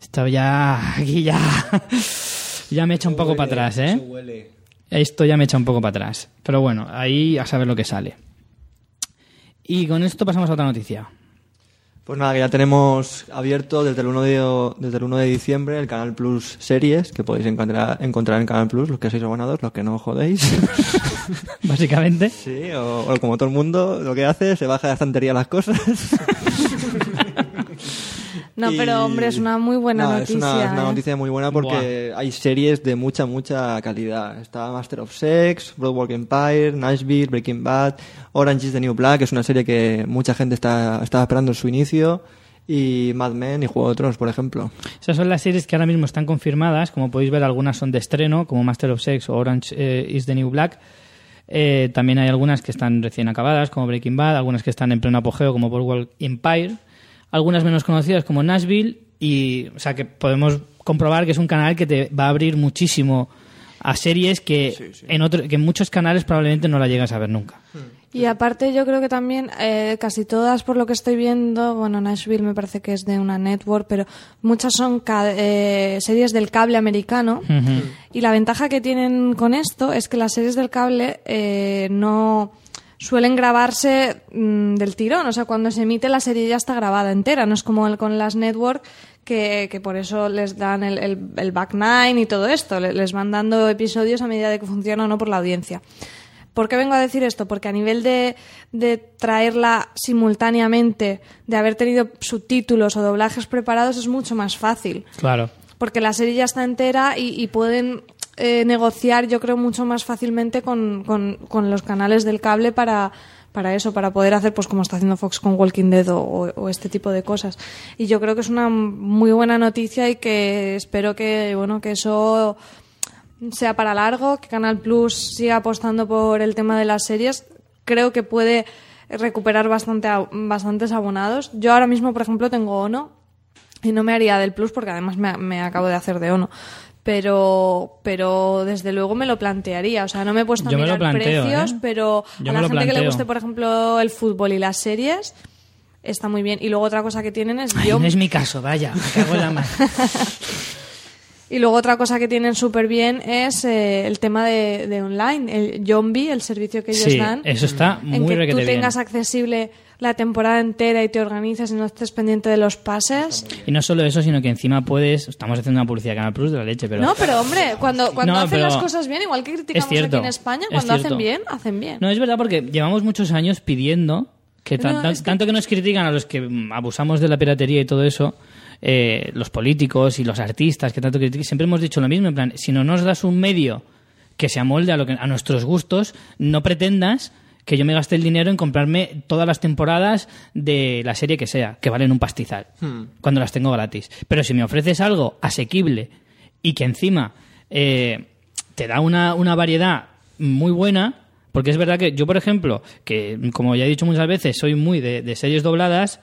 Esto ya. Aquí ya. Ya me echa un poco para atrás, ¿eh? huele. Esto ya me echa un poco para atrás. Pero bueno, ahí a saber lo que sale. Y con esto pasamos a otra noticia. Pues nada, que ya tenemos abierto desde el 1 de, desde el 1 de diciembre el Canal Plus Series, que podéis encontrar, encontrar en Canal Plus, los que sois abonados, los que no jodéis. Básicamente. Sí, o, o como todo el mundo lo que hace, se baja de la estantería las cosas. No, Y- pero hombre, es una muy buena No, noticia. Es una, es una ¿eh? noticia muy buena porque hay series de mucha, mucha calidad. Está Master of Sex, Broadwalk Empire, Nashville, Breaking Bad, Orange is the New Black, es una serie que mucha gente está, estaba esperando en su inicio, y Mad Men y Juego de Tronos, por ejemplo. Esas son las series que ahora mismo están confirmadas. Como podéis ver, algunas son de estreno, como Master of Sex o Orange eh, is the New Black. Eh, también hay algunas que están recién acabadas, como Breaking Bad, algunas que están en pleno apogeo, como Boardwalk Empire, algunas menos conocidas, como Nashville, y, o sea, que podemos comprobar que es un canal que te va a abrir muchísimo a series que, En, otro, que en muchos canales probablemente no la llegas a ver nunca. Y aparte yo creo que también eh, casi todas por lo que estoy viendo, bueno, Nashville me parece que es de una network, pero muchas son ca- eh, series del cable americano. Y la ventaja que tienen con esto es que las series del cable eh, no suelen grabarse mm, del tirón, o sea, cuando se emite la serie ya está grabada entera, no es como el, con las network que, que por eso les dan el, el, el back nine y todo esto, le- les van dando episodios a medida de que funciona o no por la audiencia. ¿Por qué vengo a decir esto? Porque a nivel de, de traerla simultáneamente, de haber tenido subtítulos o doblajes preparados, es mucho más fácil. Claro. Porque la serie ya está entera y, y pueden eh, negociar, yo creo, mucho más fácilmente con, con- con los canales del cable para, para eso, para poder hacer, pues como está haciendo Fox con Walking Dead o, este tipo de cosas. Y yo creo que es una muy buena noticia y que espero que, bueno, que eso sea para largo, que Canal Plus siga apostando por el tema de las series. Creo que puede recuperar bastante, bastantes abonados. Yo ahora mismo, por ejemplo, tengo Ono y no me haría del Plus porque además me, me acabo de hacer de Ono. Pero, pero desde luego me lo plantearía. O sea, no me he puesto a Yo mirar planteo, precios, ¿eh? pero Yo a la gente que le guste, por ejemplo, el fútbol y las series, está muy bien. Y luego otra cosa que tienen es Ay, yo no es mi caso, vaya, me cago en la mano. Y luego otra cosa que tienen súper bien es eh, el tema de, de online, el Zombie, el servicio que ellos Sí, dan. eso está en muy que tú bien. tengas accesible la temporada entera y te organizas y no estés pendiente de los pases. Y no solo eso, sino que encima puedes. Estamos haciendo una publicidad de Canal Plus de la leche, pero. No, pero hombre, cuando, cuando No, hacen las cosas bien, igual que criticamos cierto, aquí en España, es cuando hacen bien, hacen bien. No, es verdad porque llevamos muchos años pidiendo que, tan- No, tan- es que- tanto que nos critican a los que abusamos de la piratería y todo eso, eh, los políticos y los artistas que tanto critican, siempre hemos dicho lo mismo, en plan, si no nos das un medio que se amolde a, lo que, a nuestros gustos, no pretendas que yo me gaste el dinero en comprarme todas las temporadas de la serie que sea, que valen un pastizal, cuando las tengo gratis. Pero si me ofreces algo asequible y que encima eh, te da una, una variedad muy buena, porque es verdad que yo, por ejemplo, que como ya he dicho muchas veces, soy muy de, de series dobladas,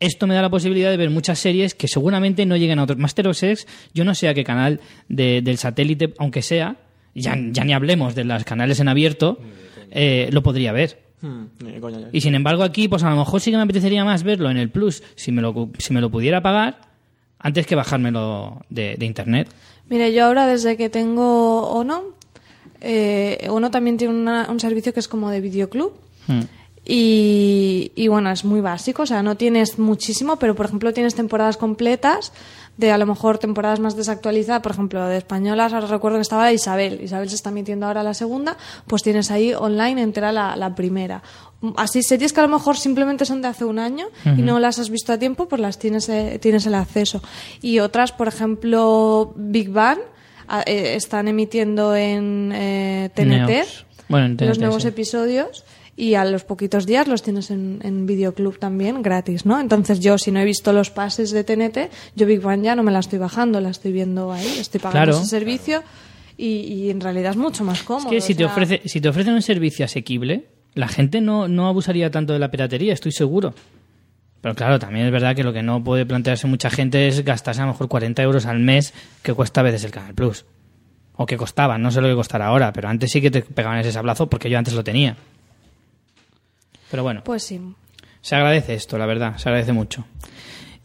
esto me da la posibilidad de ver muchas series que seguramente no lleguen a otros. Master of Sex, yo no sé a qué canal de- del satélite, aunque sea, ya, ya ni hablemos de los canales en abierto, eh, lo podría ver. Hmm, ya. Y sin embargo aquí, pues a lo mejor sí que me apetecería más verlo en el Plus, si me lo, si me lo pudiera pagar, antes que bajármelo de, de internet. Mire, yo ahora desde que tengo Ono, eh, Ono también tiene una- un servicio que es como de videoclub. Hmm. Y, y bueno, es muy básico, o sea, no tienes muchísimo, pero por ejemplo tienes temporadas completas de a lo mejor temporadas más desactualizadas, por ejemplo, de españolas, ahora recuerdo que estaba Isabel, Isabel se está emitiendo ahora la segunda, pues tienes ahí online entera la, la primera. Así, series que a lo mejor simplemente son de hace un año y no las has visto a tiempo, pues las tienes, eh, tienes el acceso. Y otras, por ejemplo, Big Bang, a- eh, están emitiendo en eh, TNT. Neox. Bueno, en los nuevos sí. episodios y a los poquitos días los tienes en, en Videoclub también gratis, ¿no? Entonces yo si no he visto los pases de TNT, yo Big Bang ya no me la estoy bajando, la estoy viendo ahí, estoy pagando Claro. ese servicio y, y en realidad es mucho más Es cómodo. que si o te, ofrece, si te ofrecen un servicio asequible, la gente no, no abusaría tanto de la piratería, estoy seguro. Pero claro, también es verdad que lo que no puede plantearse mucha gente es gastarse a lo mejor 40 euros al mes que cuesta a veces el Canal Plus. O que costaba, no sé lo que costará ahora, pero antes sí que te pegaban ese sablazo porque yo antes lo tenía. Pero bueno, Pues sí. se agradece esto, la verdad, se agradece mucho.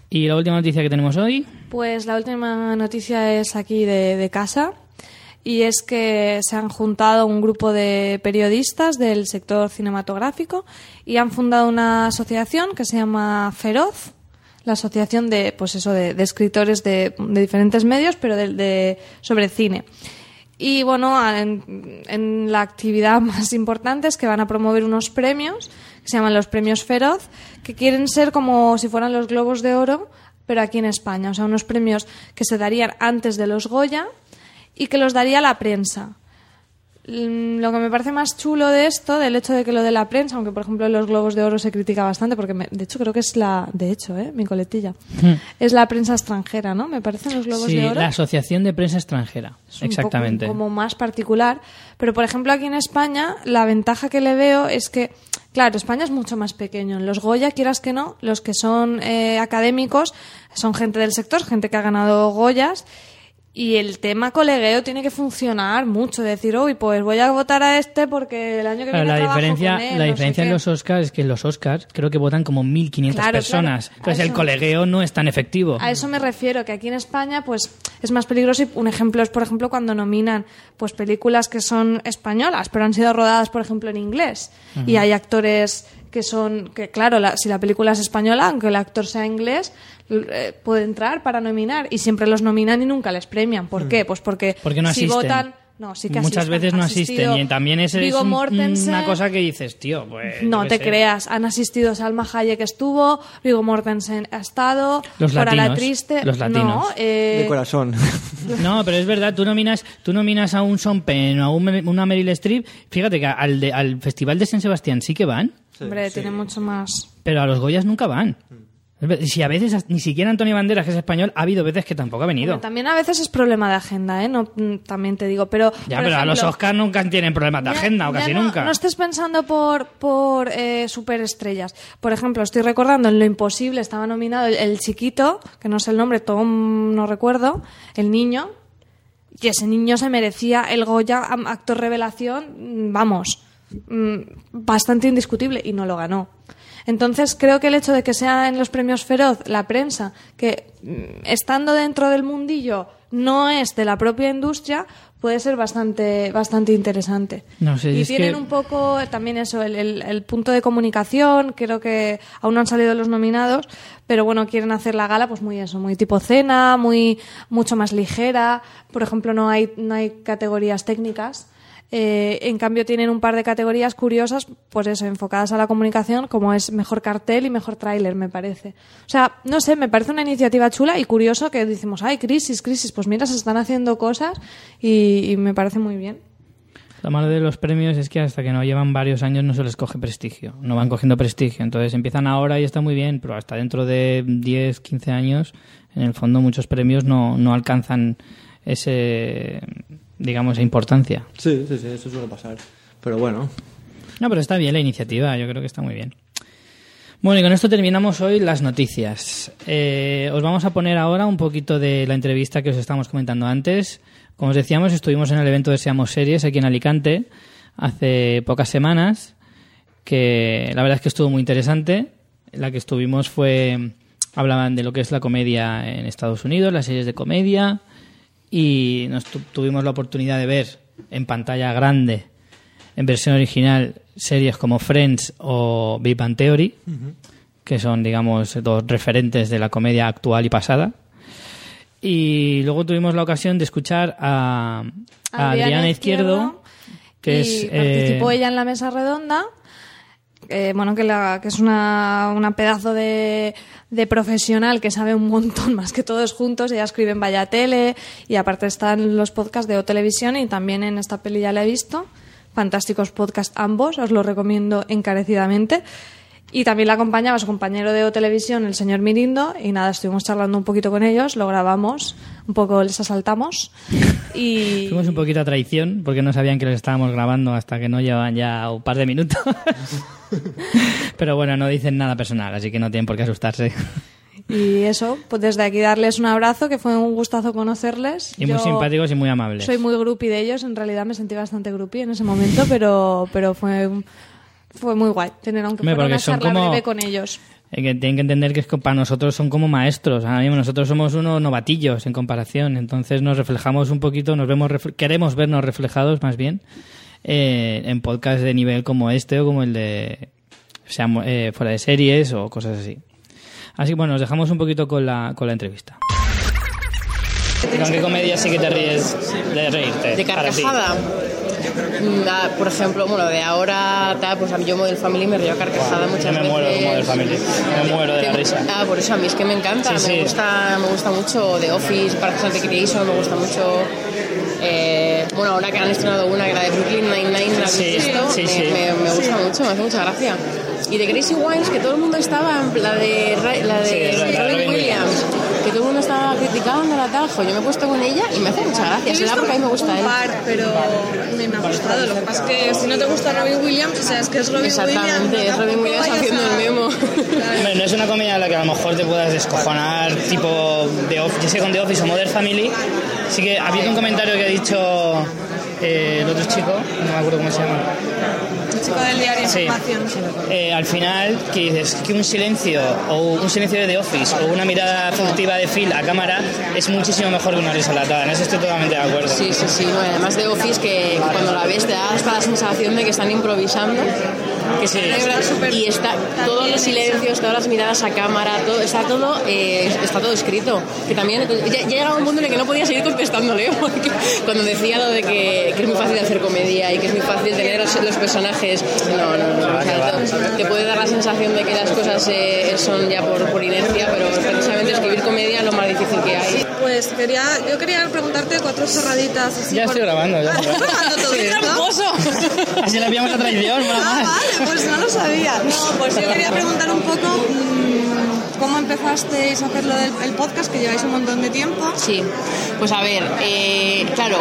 Y la última noticia que tenemos hoy, Pues la última noticia es aquí de, de casa y es que se han juntado un grupo de periodistas del sector cinematográfico y han fundado una asociación que se llama Feroz, la asociación de pues eso de, de escritores de, de diferentes medios, pero de, de- sobre cine. Y bueno, en, en la actividad más importante es que van a promover unos premios se llaman los premios Feroz, que quieren ser como si fueran los Globos de Oro, pero aquí en España. O sea, unos premios que se darían antes de los Goya y que los daría la prensa. Mm, Lo que me parece más chulo de esto, del hecho de que lo de la prensa, aunque por ejemplo en los Globos de Oro se critica bastante, porque me- de hecho creo que es la, de hecho, ¿eh? mi coletilla, es la prensa extranjera, ¿no? Me parecen los Globos Hmm. sí, de Oro la Asociación de Prensa Extranjera. es un Exactamente. poco como más particular. Pero, por ejemplo, aquí en España, la ventaja que le veo es que, claro, España es mucho más pequeño. En los Goya, quieras que no, los que son eh, académicos son gente del sector, gente que ha ganado Goyas. Y el tema colegueo tiene que funcionar mucho. Decir, uy, pues voy a votar a este porque el año que Claro, viene la diferencia, con él, la no diferencia en qué". los Oscars es que en los Oscars creo que votan como 1.500 Claro, personas. claro. Entonces el colegueo no es tan efectivo. A eso me refiero, que aquí en España pues es más peligroso y un ejemplo es, por ejemplo, cuando nominan pues películas que son españolas, pero han sido rodadas, por ejemplo, en inglés. Y hay actores que son, que claro, la- si la película es española, aunque el actor sea inglés, eh, puede entrar para nominar y siempre los nominan y nunca les premian. ¿Por qué? Pues porque, Porque no si asisten. votan... No, sí que Muchas asisten. veces no asisten y también es, un- una cosa que dices, tío, pues... no te sé. creas, han asistido Salma Hayek estuvo, Viggo Mortensen ha estado, Los la latinos, Triste, los latinos. no, eh, de corazón. No, pero es verdad, tú nominas, tú nominas a un Sean Penn o a un- una Meryl Streep, fíjate que al, de- al Festival de San Sebastián sí que van, hombre, tiene mucho más. pero a los Goyas nunca van. Ver- Si a veces, ni siquiera Antonio Banderas, que es español, ha habido veces que tampoco ha venido. También a veces es problema de agenda, ¿eh? No, mm, también te digo, pero... Ya, pero a los Oscars nunca tienen problemas de ya- agenda, o casi no, nunca. No estés pensando por, por eh, superestrellas. Por ejemplo, estoy recordando en Lo Imposible estaba nominado el, el chiquito, que no sé el nombre, Tom, no recuerdo, el niño, y ese niño se merecía el Goya actor revelación, mm, vamos, mm, bastante indiscutible, y no lo ganó. Entonces creo que el hecho de que sea en los premios Feroz la prensa, que mm, estando dentro del mundillo no es de la propia industria, puede ser bastante, bastante interesante. No sé, y tienen que- un poco también eso, el, el- el punto de comunicación, creo que aún no han salido los nominados, pero bueno, quieren hacer la gala pues muy eso, muy tipo cena, muy mucho más ligera. Por ejemplo, no hay, no hay categorías técnicas. Eh, en cambio tienen un par de categorías curiosas, pues eso, enfocadas a la comunicación, como es mejor cartel y mejor tráiler, me parece. O sea, no sé, me parece una iniciativa chula y curioso que decimos, ay, crisis, crisis, pues mira, se están haciendo cosas y, me parece muy bien. Lo malo de los premios es que hasta que no llevan varios años no se les coge prestigio, no van cogiendo prestigio. Entonces empiezan ahora y está muy bien, pero hasta dentro de 10, 15 años, en el fondo muchos premios no, no alcanzan ese, digamos, importancia. Sí, sí, sí, eso suele pasar. Pero bueno, No, pero está bien la iniciativa, yo creo que está muy bien. Bueno, y con esto terminamos hoy las noticias. Eh, os vamos a poner ahora un poquito de la entrevista que os estábamos comentando antes. Como os decíamos, estuvimos en el evento de Seamos Series aquí en Alicante hace pocas semanas, que la verdad es que estuvo muy interesante. La que estuvimos fue, hablaban de lo que es la comedia en Estados Unidos, las series de comedia, y nos tu- tuvimos la oportunidad de ver en pantalla grande en versión original series como Friends o Big Bang Theory, que son, digamos, dos referentes de la comedia actual y pasada. Y luego tuvimos la ocasión de escuchar a, a Adriana, Izquierdo, que y es... eh, participó ella en la mesa redonda eh, bueno que, la, que es una, una pedazo de, de profesional que sabe un montón más que todos juntos ella escribe en Vaya Tele y aparte está en los podcasts de O Televisión y también en esta peli ya la he visto Fantásticos podcast ambos, os lo recomiendo encarecidamente. Y también la acompañaba su compañero de O Televisión, el señor Mirindo, y nada, estuvimos charlando un poquito con ellos, lo grabamos, un poco les asaltamos. Y Fuimos un poquito a traición porque no sabían que les estábamos grabando hasta que no llevaban ya un par de minutos. Pero bueno, no dicen nada personal, así que no tienen por qué asustarse. Y eso, pues desde aquí darles un abrazo, que fue un gustazo conocerles. Y muy simpáticos y muy amables. Soy muy groupie de ellos, en realidad me sentí bastante groupie en ese momento, pero, pero fue, fue muy guay tener aunque fuera una charla como- breve con ellos. Eh, que tienen que entender que es que para nosotros son como maestros. Ahora mismo nosotros somos unos novatillos en comparación. Entonces nos reflejamos un poquito, nos vemos queremos vernos reflejados más bien eh, en podcasts de nivel como este o como el de sea eh, fuera de series o cosas así. Así que bueno, nos dejamos un poquito con la, con la entrevista. ¿Con qué comedia sí que te ríes de reírte? De carcajada. Ah, por ejemplo, bueno, de ahora, tal, pues a mí yo Model Family me río carcajada muchas me veces. muero de Model Family. Me muero de la risa. Ah, por eso a mí es que me encanta, Sí, me sí. gusta, me gusta mucho The Office, Parks and Recreation, me gusta mucho. eh, bueno, ahora que han estrenado una que era de Brooklyn Nine-Nine, ¿la Sí, visto? me, me- me gusta mucho, me hace mucha gracia. Y de Gracie Wines, que todo el mundo estaba, la de, la de la de Robin Robin Williams, que todo el mundo estaba criticando la tajo. Yo me he puesto con ella y me hace mucha gracia. Será porque a mí me gusta él. pero me, ha gustado. Lo que pasa es que si no te gusta Robin Williams, o sea, es que es Robin Exactamente, es Robin Williams haciendo el memo. Hombre, no es una comedia en la que a lo mejor te puedas descojonar, tipo de Office, ya sea con The Office o Modern Family. Sí que ha habido un comentario que ha dicho eh, el otro chico, no me acuerdo cómo se llama. Chico del diario Sí. Información. Eh, al final, que dices que un silencio o un silencio de The Office o una mirada furtiva de Phil a cámara es muchísimo mejor que una risa latada. En eso estoy totalmente de acuerdo. Sí, sí, sí. No, y además de Office, que cuando la ves te da hasta la sensación de que están improvisando. Que se y está todos los silencios, todas las miradas a cámara, todo, está todo eh, está todo escrito. Que también ya, ya llegaba un punto en el que no podía seguir contestándole porque cuando decía lo de que, que es muy fácil hacer comedia y que es muy fácil tener los, los personajes, no, no, no. o sea, te, te puede dar la sensación de que las cosas eh, son ya por, por inercia, pero precisamente escribir comedia es lo más difícil que hay. Pues quería, yo quería preguntarte cuatro chorraditas así. Ya por- estoy grabando. Ya. Ah, ¿estás grabando todo Sí. esto? Así le pillamos a traición, mola Ah, vale, pues no lo sabía. No, pues yo quería preguntar un poco mm, cómo empezasteis a hacer lo del el podcast, que lleváis un montón de tiempo. Sí, pues a ver, eh, claro.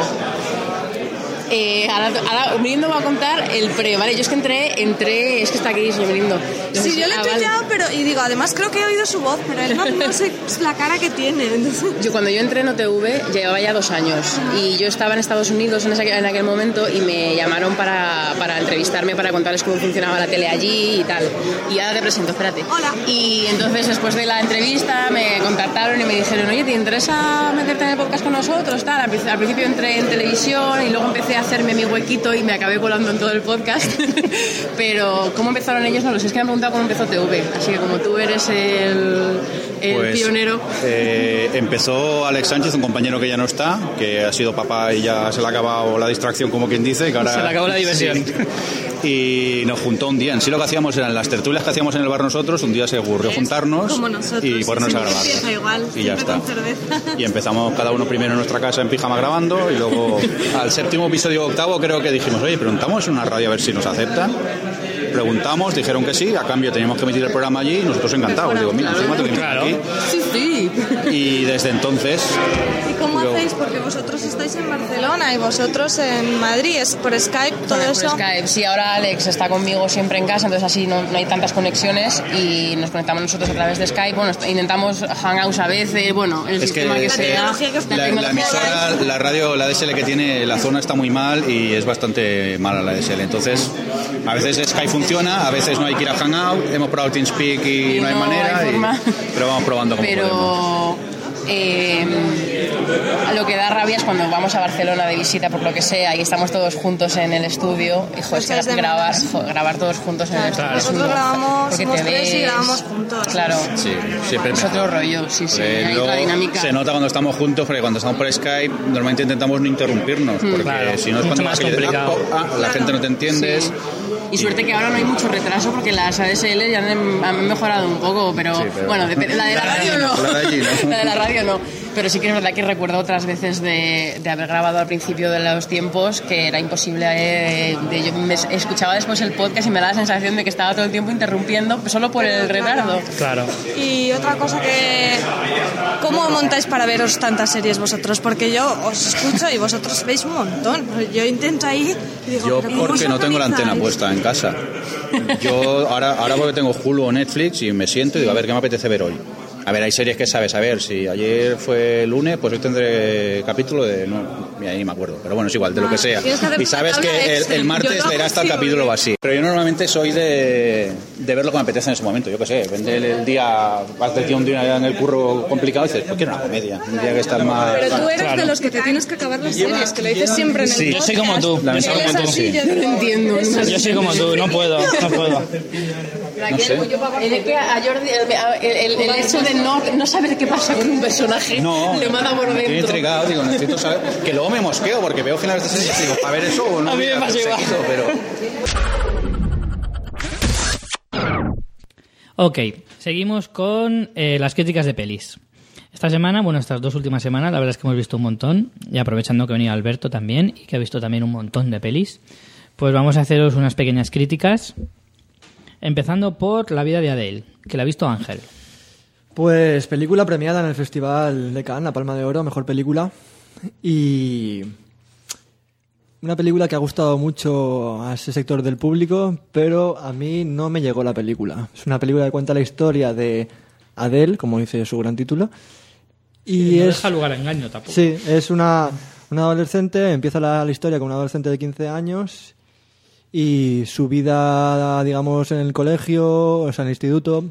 Eh, ahora, ahora Mirindo va a contar el pre, ¿vale? Yo es que entré, entré, es que está aquí, Mirindo. Sí, yo le he Ah, vale. tuiteado, pero y digo, además creo que he oído su voz, pero él no, no sé la cara que tiene. entonces- Yo cuando yo entré en OTV llevaba ya dos años y yo estaba en Estados Unidos en, ese- en aquel momento y me llamaron para, para entrevistarme, para contarles cómo funcionaba la tele allí y tal. Y ahora te presento, espérate. Hola. Y entonces después de la entrevista me contactaron y me dijeron, oye, ¿te interesa meterte en el podcast con nosotros? Tal. Al, al principio entré en televisión y luego empecé hacerme mi huequito y me acabé colando en todo el podcast. Pero cómo empezaron ellos no lo sé, es que me han preguntado cómo empezó TV. Así que como tú eres el, el Pues, pionero... eh, empezó Alex Sánchez, un compañero que ya no está, que ha sido papá y ya se le ha acabado la distracción, como quien dice. Que ahora, Se le acabó la diversión. Sí. Y nos juntó un día. En sí lo que hacíamos eran las tertulias que hacíamos en el bar nosotros. Un día se ocurrió juntarnos nosotros, y ponernos a grabar. igual, y ya está. Y empezamos cada uno primero en nuestra casa en pijama grabando y luego al séptimo episodio octavo creo que dijimos, oye, preguntamos en una radio a ver si nos aceptan. Preguntamos, dijeron que sí, a cambio teníamos que emitir el programa allí y nosotros encantados. Digo, mira, encima te venimos Claro. aquí. Sí, sí. Y desde entonces ¿Y cómo Yo- hacéis? Porque vosotros estáis en Barcelona y vosotros en Madrid, es por Skype, todo Por eso. Skype. Sí, ahora Alex está conmigo siempre en casa, entonces así no, no hay tantas conexiones y nos conectamos nosotros a través de Skype. Bueno, intentamos hangouts a veces, bueno, el es que, sistema que, eh, que os- la la, la emisora, la radio, la DSL que tiene la zona está muy mal y es bastante mala la DSL. Entonces, a veces Skype funciona, a veces no hay que ir a Hangout. Hemos probado TeamSpeak y, Y no hay no manera, hay y- pero vamos probando como podemos. Eh, lo que da rabia es cuando vamos a Barcelona de visita por lo que sea y estamos todos juntos en el estudio. Hijo, es que de grabar, menos. jo, grabar todos juntos en el estudio. es Nosotros grabamos, porque somos te tres y grabamos juntos. Claro. Sí, siempre Es otro rollo, sí, sí. Eh, hay otra dinámica. Se nota cuando estamos juntos, porque cuando estamos por Skype normalmente intentamos no interrumpirnos, porque Claro, si no es cuando más dices, complicado. "Ah, ah", la gente no te entiendes. Sí. Y suerte que ahora no hay mucho retraso porque las ADSL ya han, han mejorado un poco, pero, Sí, pero- bueno, la de la radio no. La de allí no. La de la radio no. Pero sí que es verdad que recuerdo otras veces de, de haber grabado al principio de los tiempos que era imposible. eh, de- yo me escuchaba después el podcast y me daba la sensación de que estaba todo el tiempo interrumpiendo solo por el retardo. Claro. Y otra cosa que... ¿Cómo montáis para veros tantas series vosotros? Porque yo os escucho y vosotros veis un montón. Yo intento ahí y digo, Yo ¿pero cómo os porque no tengo la antena puesta en casa. Yo ahora, ahora porque tengo Hulu o Netflix y me siento y digo, a ver, ¿qué me apetece ver hoy? A ver, hay series que sabes, a ver, si ayer fue lunes, pues hoy tendré capítulo de... No, mira, ni me acuerdo, pero bueno, es igual, de lo que sea. que hacer Y sabes que el, el martes no verás tal capítulo o ¿eh? así. Pero yo normalmente soy de, de ver lo que me apetece en ese momento, yo qué sé, depende del día, vas del día un día en el curro complicado y dices, pues quiero una comedia, un día que estás más... Pero tú eres Claro. de los que te tienes que acabar las series, que lo dices siempre en el Sí. Yo soy como tú. La Yo soy verdad como tú. sí. Yo no lo entiendo. Yo soy como tú, no puedo, no puedo. El, a Jordi, el, el- el hecho de no, no saber qué pasa con un personaje No, le mata por estoy dentro. intrigado, digo, necesito saber. Que luego me mosqueo porque veo finales de series y digo, a ver eso o no. A mí me pasa igual. pero. Ok, seguimos con eh, las críticas de pelis. Esta semana, bueno, estas dos últimas semanas, la verdad es que hemos visto un montón, y aprovechando que venía Alberto también, y que ha visto también un montón de pelis, pues vamos a haceros unas pequeñas críticas, empezando por La vida de Adele, que la ha visto Ángel. Pues película premiada en el Festival de Cannes, la Palma de Oro, mejor película. Y una película que ha gustado mucho a ese sector del público, pero a mí no me llegó la película. Es una película que cuenta la historia de Adele, como dice su gran título. Y no es, deja lugar a engaño tampoco. Sí, es una, una adolescente, empieza la, la historia con una adolescente de 15 años y su vida, digamos, en el colegio, o sea, en el instituto,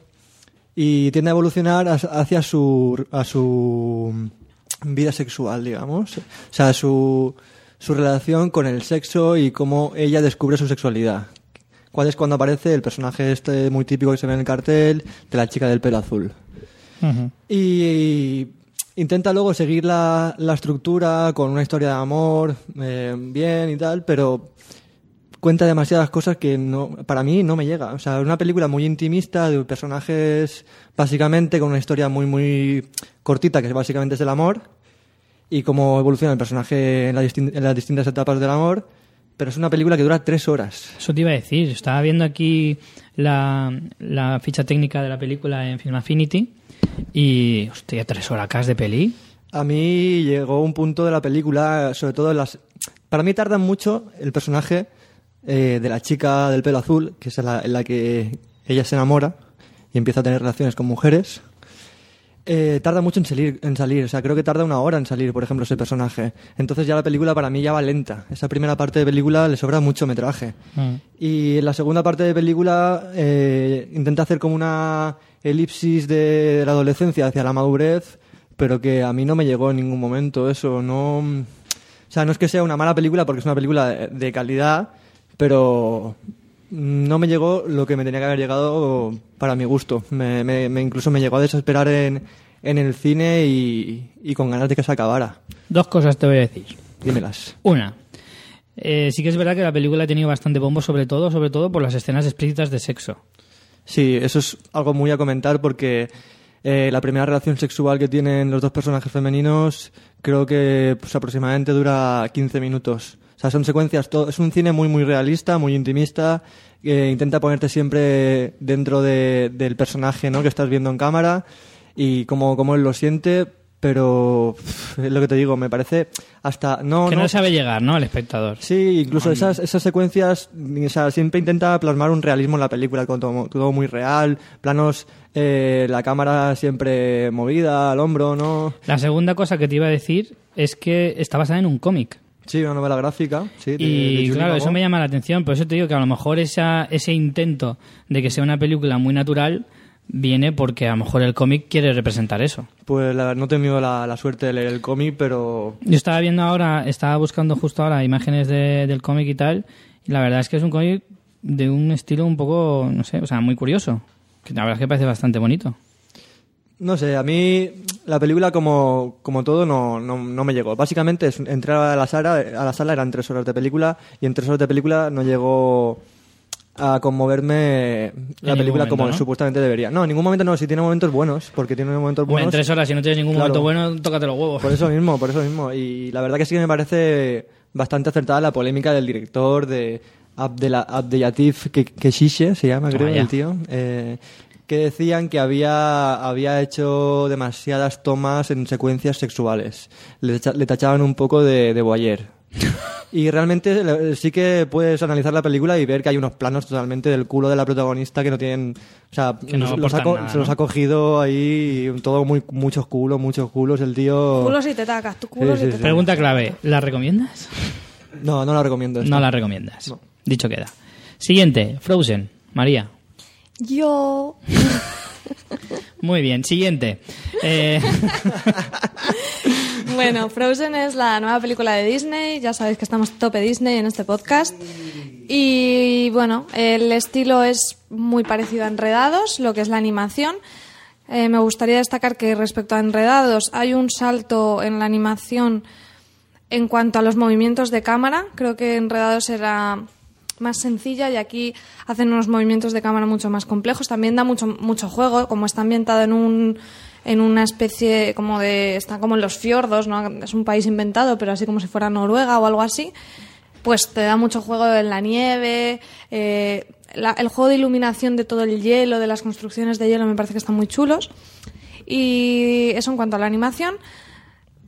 y tiende a evolucionar hacia su, a su vida sexual, digamos. O sea, su, su relación con el sexo y cómo ella descubre su sexualidad. ¿Cuál es cuando aparece el personaje este muy típico que se ve en el cartel de la chica del pelo azul? Y intenta luego seguir la, la estructura con una historia de amor eh, bien y tal, pero cuenta demasiadas cosas que no, para mí no me llega. O sea, es una película muy intimista de personajes básicamente con una historia muy muy cortita que básicamente es el amor y cómo evoluciona el personaje en, la en las distintas etapas del amor. Pero es una película que dura tres horas. Eso te iba a decir. Estaba viendo aquí la, la ficha técnica de la película en Film Affinity y, hostia, tres horas de peli. A mí llegó un punto de la película, sobre todo en las... Para mí tarda mucho el personaje eh, de la chica del pelo azul, que es la, en la que ella se enamora y empieza a tener relaciones con mujeres. Eh, tarda mucho en salir, en salir, o sea, creo que tarda una hora en salir, por ejemplo, ese personaje. Entonces ya la película para mí ya va lenta. Esa primera parte de película le sobra mucho metraje. Mm. Y en la segunda parte de película eh, intenta hacer como una elipsis de la adolescencia hacia la madurez, pero que a mí no me llegó en ningún momento eso. No, o sea, no es que sea una mala película porque es una película de, de calidad, pero no me llegó lo que me tenía que haber llegado para mi gusto. Me, me- me- incluso me llegó a desesperar en, en el cine y, y con ganas de que se acabara. Dos cosas te voy a decir. Dímelas. Una, eh, sí que es verdad que la película ha tenido bastante bombo, sobre todo, sobre todo por las escenas explícitas de sexo. Sí, eso es algo muy a comentar porque eh, la primera relación sexual que tienen los dos personajes femeninos creo que pues, aproximadamente dura 15 minutos. Sea, son secuencias, todo, es un cine muy, muy realista, muy intimista, que intenta ponerte siempre dentro de- del personaje ¿no? que estás viendo en cámara y cómo, cómo él lo siente, pero es lo que te digo, me parece hasta... No, que no, sabe llegar, ¿no? Al espectador. Sí, incluso esas, esas secuencias, o sea, siempre intenta plasmar un realismo en la película, con todo, todo muy real, planos, eh, la cámara siempre movida al hombro, ¿no? La segunda cosa que te iba a decir es que está basada en un cómic. Sí, una novela gráfica, sí. de- Y claro, eso me llama la atención. Por eso te digo que a lo mejor esa, ese intento de que sea una película muy natural viene porque a lo mejor el cómic quiere representar eso. Pues la no he tenido la, la suerte de leer el cómic, pero Yo estaba viendo ahora, estaba buscando justo ahora imágenes de- del cómic y tal, y la verdad es que es un cómic de un estilo un poco, no sé, o sea, muy curioso. Que la verdad es que parece bastante bonito. No sé, a mí la película como, como todo no, no, no me llegó. Básicamente entrar a la, sala, a la sala eran tres horas de película y en tres horas de película no llegó a conmoverme la película como supuestamente debería. No, en ningún momento no, sí tiene momentos buenos, porque tiene momentos Hombre, en buenos. tres horas, si no tienes ningún Claro. momento bueno, tócate los huevos. Por eso mismo, por eso mismo. Y la verdad que sí que me parece bastante acertada la polémica del director de Abdela- Abdelatif Ke- Keshiche, se llama creo el tío, eh, que decían que había, había hecho demasiadas tomas en secuencias sexuales. Le, tacha- le tachaban un poco de, de voyeur. Y realmente sí que puedes analizar la película y ver que hay unos planos totalmente del culo de la protagonista que no tienen... O sea, no los- ha nada, se los ha cogido ahí todo muy, muchos culos, muchos culos. El tío... Culos y tetacas, tu culos Sí, y sí, sí. Pregunta clave, ¿la recomiendas? No, no la recomiendo. esta. No la recomiendas. No. Dicho queda. Siguiente, Frozen. María. Yo... Muy bien, siguiente. Eh, Bueno, Frozen es la nueva película de Disney. Ya sabéis que estamos tope Disney en este podcast. Y bueno, el estilo es muy parecido a Enredados, lo que es la animación. Eh, me gustaría destacar que respecto a Enredados hay un salto en la animación en cuanto a los movimientos de cámara. Creo que Enredados era más sencilla y aquí hacen unos movimientos de cámara mucho más complejos. También da mucho, mucho juego, como está ambientado en un en una especie como de está como en los fiordos, ¿no? Es un país inventado, pero así como si fuera Noruega o algo así. Pues te da mucho juego en la nieve, eh, la- el juego de iluminación de todo el hielo, de las construcciones de hielo, me parece que están muy chulos. Y eso en cuanto a la animación.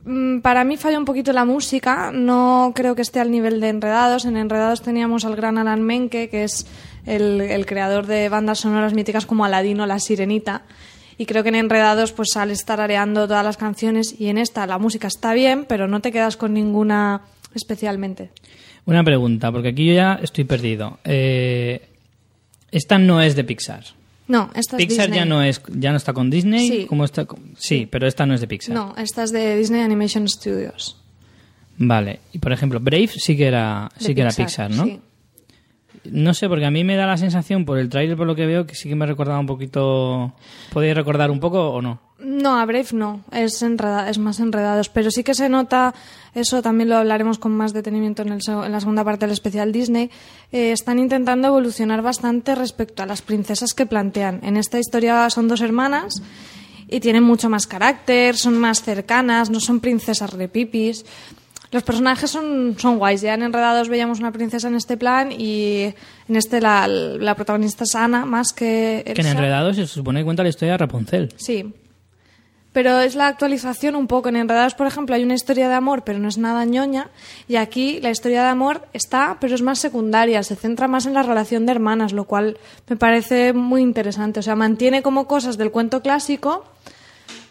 Mm, Para mí falla un poquito la música, no creo que esté al nivel de Enredados. En Enredados teníamos al gran Alan Menke, que es el, creador de bandas sonoras míticas como Aladino, La Sirenita. Y creo que en Enredados pues sale estar areando todas las canciones y en esta la música está bien, pero no te quedas con ninguna especialmente. una pregunta, porque aquí yo ya estoy perdido. Eh, esta no es de Pixar. No, esta es Pixar Disney. ya no es ya no está con Disney, Sí. ¿Cómo está con- sí, pero esta no es de Pixar. No, esta es de Disney Animation Studios. Vale. Y por ejemplo, Brave sí que era de sí que era Pixar, ¿no? sí. No sé, porque a mí me da la sensación por el tráiler por lo que veo que sí que me recordaba un poquito ¿Podéis recordar un poco o no? No, a Brave no, es, enreda- es más enredados, pero sí que se nota, eso también lo hablaremos con más detenimiento en, el en la segunda parte del especial Disney, eh, están intentando evolucionar bastante respecto a las princesas que plantean. En esta historia son dos hermanas y tienen mucho más carácter, son más cercanas, no son princesas repipis. Los personajes son, son guays. Ya en Enredados veíamos una princesa en este plan y en este la, la protagonista es Ana más que Que en. Enredados se supone que cuenta la historia de Rapunzel. Sí. Pero es la actualización un poco. En Enredados, por ejemplo, hay una historia de amor, pero no es nada ñoña. Y aquí la historia de amor está, pero es más secundaria. Se centra más en la relación de hermanas, lo cual me parece muy interesante. O sea, mantiene como cosas del cuento clásico,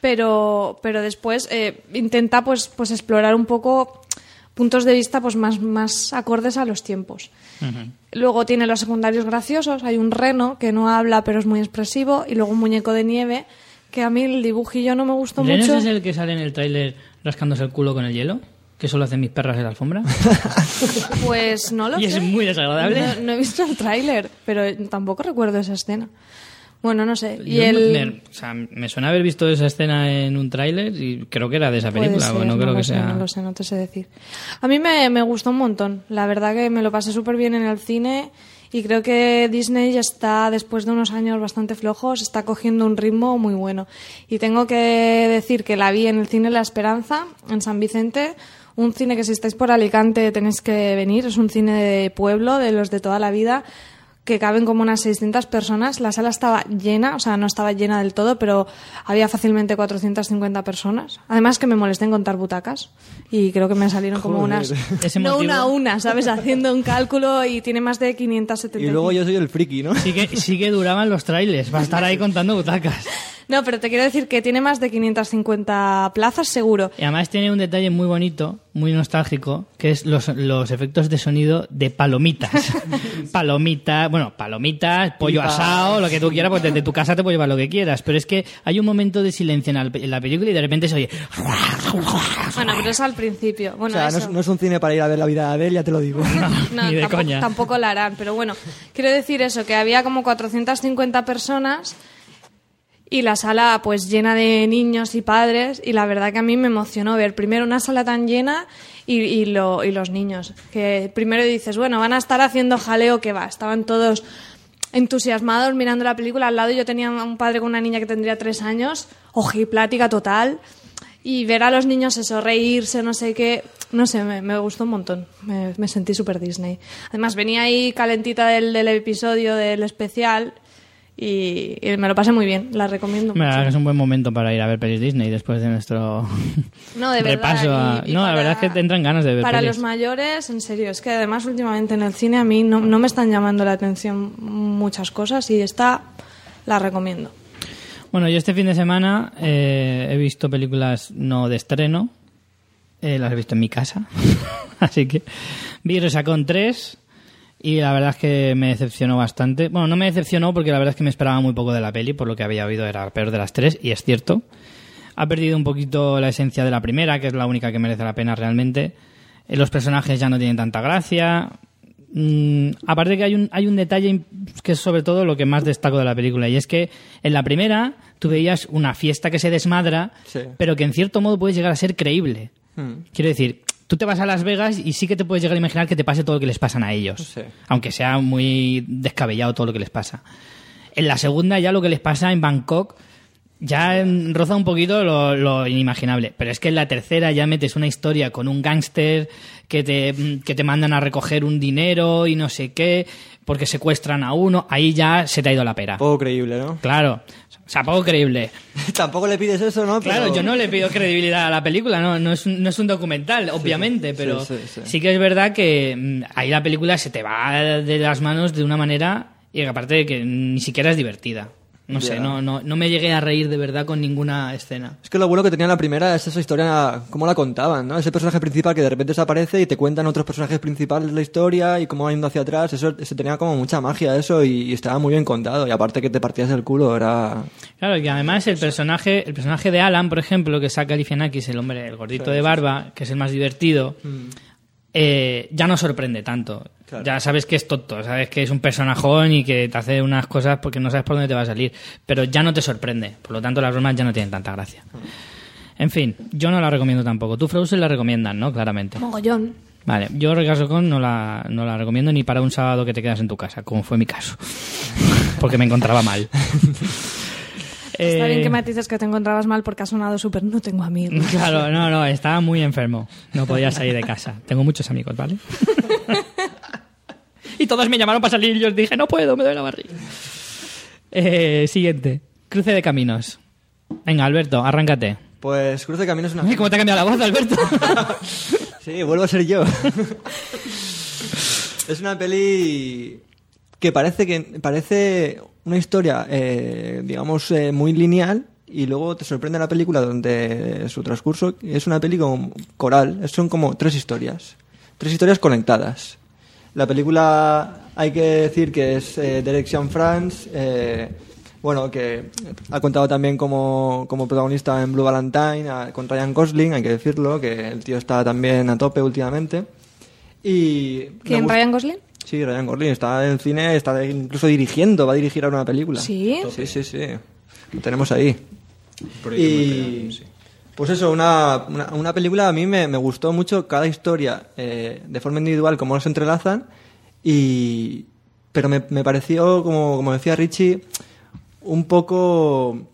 pero, pero después eh, intenta pues, pues explorar un poco puntos de vista pues más, más acordes a los tiempos. Luego tiene los secundarios graciosos, hay un reno que no habla pero es muy expresivo y luego un muñeco de nieve que a mí el dibujillo no me gustó ¿Renos mucho. es el que sale en el tráiler rascándose el culo con el hielo? Que solo hacen mis perras en la alfombra. Pues no lo Y es sé. muy desagradable. No, no he visto el tráiler, pero tampoco recuerdo esa escena. Bueno, no sé. Y Yo el... me, o sea, me suena haber visto esa escena en un tráiler y creo que era de esa película. ser, no creo lo que sé, sea. no lo sé, no te sé decir. A mí me, me gustó un montón. La verdad que me lo pasé súper bien en el cine y creo que Disney ya está, después de unos años bastante flojos, está cogiendo un ritmo muy bueno. Y tengo que decir que la vi en el cine La Esperanza, en San Vicente. Un cine que si estáis por Alicante tenéis que venir. Es un cine de pueblo, de los de toda la vida que caben como unas 600 personas. La sala estaba llena, o sea, no estaba llena del todo, pero había fácilmente 450 personas. Además que me molesté en contar butacas y creo que me salieron como Joder. unas... Ese no motivo- una a una, ¿sabes? Haciendo un cálculo y tiene más de 570. Y luego yo soy el friki, ¿no? Sí que, sí que duraban los trailers. Va a estar ahí contando butacas. No, pero te quiero decir que tiene más de 550 plazas seguro. Y además tiene un detalle muy bonito, muy nostálgico, que es los, los efectos de sonido de palomitas. palomitas, bueno, palomitas, pollo Pipa. asado, lo que tú quieras, pues desde tu casa te puedes llevar lo que quieras. Pero es que hay un momento de silencio en la, en la película y de repente se oye. Bueno, pero es al principio. O Bueno, sea, no es, no es un cine para ir a ver la vida de Adele, ya te lo digo. No, Ni de tampoco, coña. tampoco la harán, pero bueno, quiero decir eso, que había como 450 personas y la sala pues llena de niños y padres y la verdad que a mí me emocionó ver primero una sala tan llena y, y, lo- y los niños. Que primero dices, bueno, van a estar haciendo jaleo que va. Estaban todos entusiasmados mirando la película. Al lado yo tenía un padre con una niña que tendría tres años, ojiplática total. Y ver a los niños eso, reírse, no sé qué, no sé, me, gustó un montón. Me, me sentí súper Disney. Además, venía ahí calentita del, del episodio del especial y, y me lo pasé muy bien. La recomiendo mucho. es un buen momento para ir a ver pelis Disney después de nuestro No, de verdad. repaso. a- y- y no, la verdad es que tendrán ganas de ver Para pelis. los mayores, en serio, es que además últimamente en el cine a mí no, no me están llamando la atención muchas cosas y esta la recomiendo. Bueno, yo este fin de semana eh, he visto películas no de estreno, eh, las he visto en mi casa, así que vi Resacón 3 y la verdad es que me decepcionó bastante. Bueno, no me decepcionó porque la verdad es que me esperaba muy poco de la peli, por lo que había oído era peor de las tres y es cierto. Ha perdido un poquito la esencia de la primera, que es la única que merece la pena realmente. Eh, Los personajes ya no tienen tanta gracia. Mm, aparte que hay un, hay un detalle que es sobre todo lo que más destaco de la película y es que en la primera tú veías una fiesta que se desmadra Sí. pero que en cierto modo puede llegar a ser creíble Hmm. quiero decir tú te vas a Las Vegas y sí que te puedes llegar a imaginar que te pase todo lo que les pasan a ellos Sí. aunque sea muy descabellado todo lo que les pasa en la segunda ya lo que les pasa en Bangkok ya roza un poquito lo, lo inimaginable. Pero es que en la tercera ya metes una historia con un gángster que te, que te mandan a recoger un dinero y no sé qué, porque secuestran a uno. Ahí ya se te ha ido la pera. Poco creíble, ¿no? Claro. O sea, poco creíble. Tampoco le pides eso, ¿no? Claro, Pero- yo no le pido credibilidad a la película, no, no, es, un, no es un documental, obviamente, pero sí, sí, sí. sí que es verdad que mm, ahí la película se te va de las manos de una manera y aparte de que ni siquiera es divertida. No sé, no, no, no me llegué a reír de verdad con ninguna escena. Es que lo bueno que tenía la primera es esa historia, cómo la contaban, ¿no? Ese personaje principal que de repente desaparece y te cuentan otros personajes principales de la historia y cómo va yendo hacia atrás. Eso, eso tenía como mucha magia eso y, y estaba muy bien contado. Y aparte que te partías el culo, era... Claro, y además el personaje, el personaje de Alan, por ejemplo, que saca Galifianakis, el hombre, el gordito de barba, que es el más divertido, eh, ya no sorprende tanto. Claro. Ya sabes que es tonto, sabes que es un personajón y que te hace unas cosas porque no sabes por dónde te va a salir. Pero ya no te sorprende. Por lo tanto, las bromas ya no tienen tanta gracia. En fin, yo no la recomiendo tampoco. Tú, Frozen, la recomiendan, ¿no? Claramente. Mogollón. Vale, yo Recaso con no la, no la recomiendo ni para un sábado que te quedas en tu casa, como fue mi caso. Porque me encontraba mal. Está bien Eh, que me dices que te encontrabas mal porque ha sonado súper no tengo amigos. Claro, no, no, estaba muy enfermo. No podía salir de casa. Tengo muchos amigos, ¿vale? y todos me llamaron para salir y yo les dije, no puedo, me doy la barriga. Eh, siguiente, cruce de caminos. Venga, Alberto, arráncate. Pues Cruz de Camino es una... Ay, ¿Cómo te ha cambiado la voz, Alberto? Sí, vuelvo a ser yo. es una peli que parece que parece una historia, eh, digamos, eh, muy lineal y luego te sorprende la película donde su transcurso es una peli como coral. Son como tres historias, tres historias conectadas. La película hay que decir que es eh, Direction France. eh, bueno, que ha contado también como, como protagonista en Blue Valentine a- con Ryan Gosling, hay que decirlo, que el tío está también a tope últimamente. Y ¿Quién, Ryan Gosling? Sí, Ryan Gosling está en el cine, está incluso dirigiendo, va a dirigir ahora una película. Sí. Sí, sí, sí. Lo tenemos ahí. Y pues eso, una, una, una película a mí me, me gustó mucho cada historia eh, de forma individual, cómo los entrelazan, y pero me, me pareció, como, como decía Richie, un poco...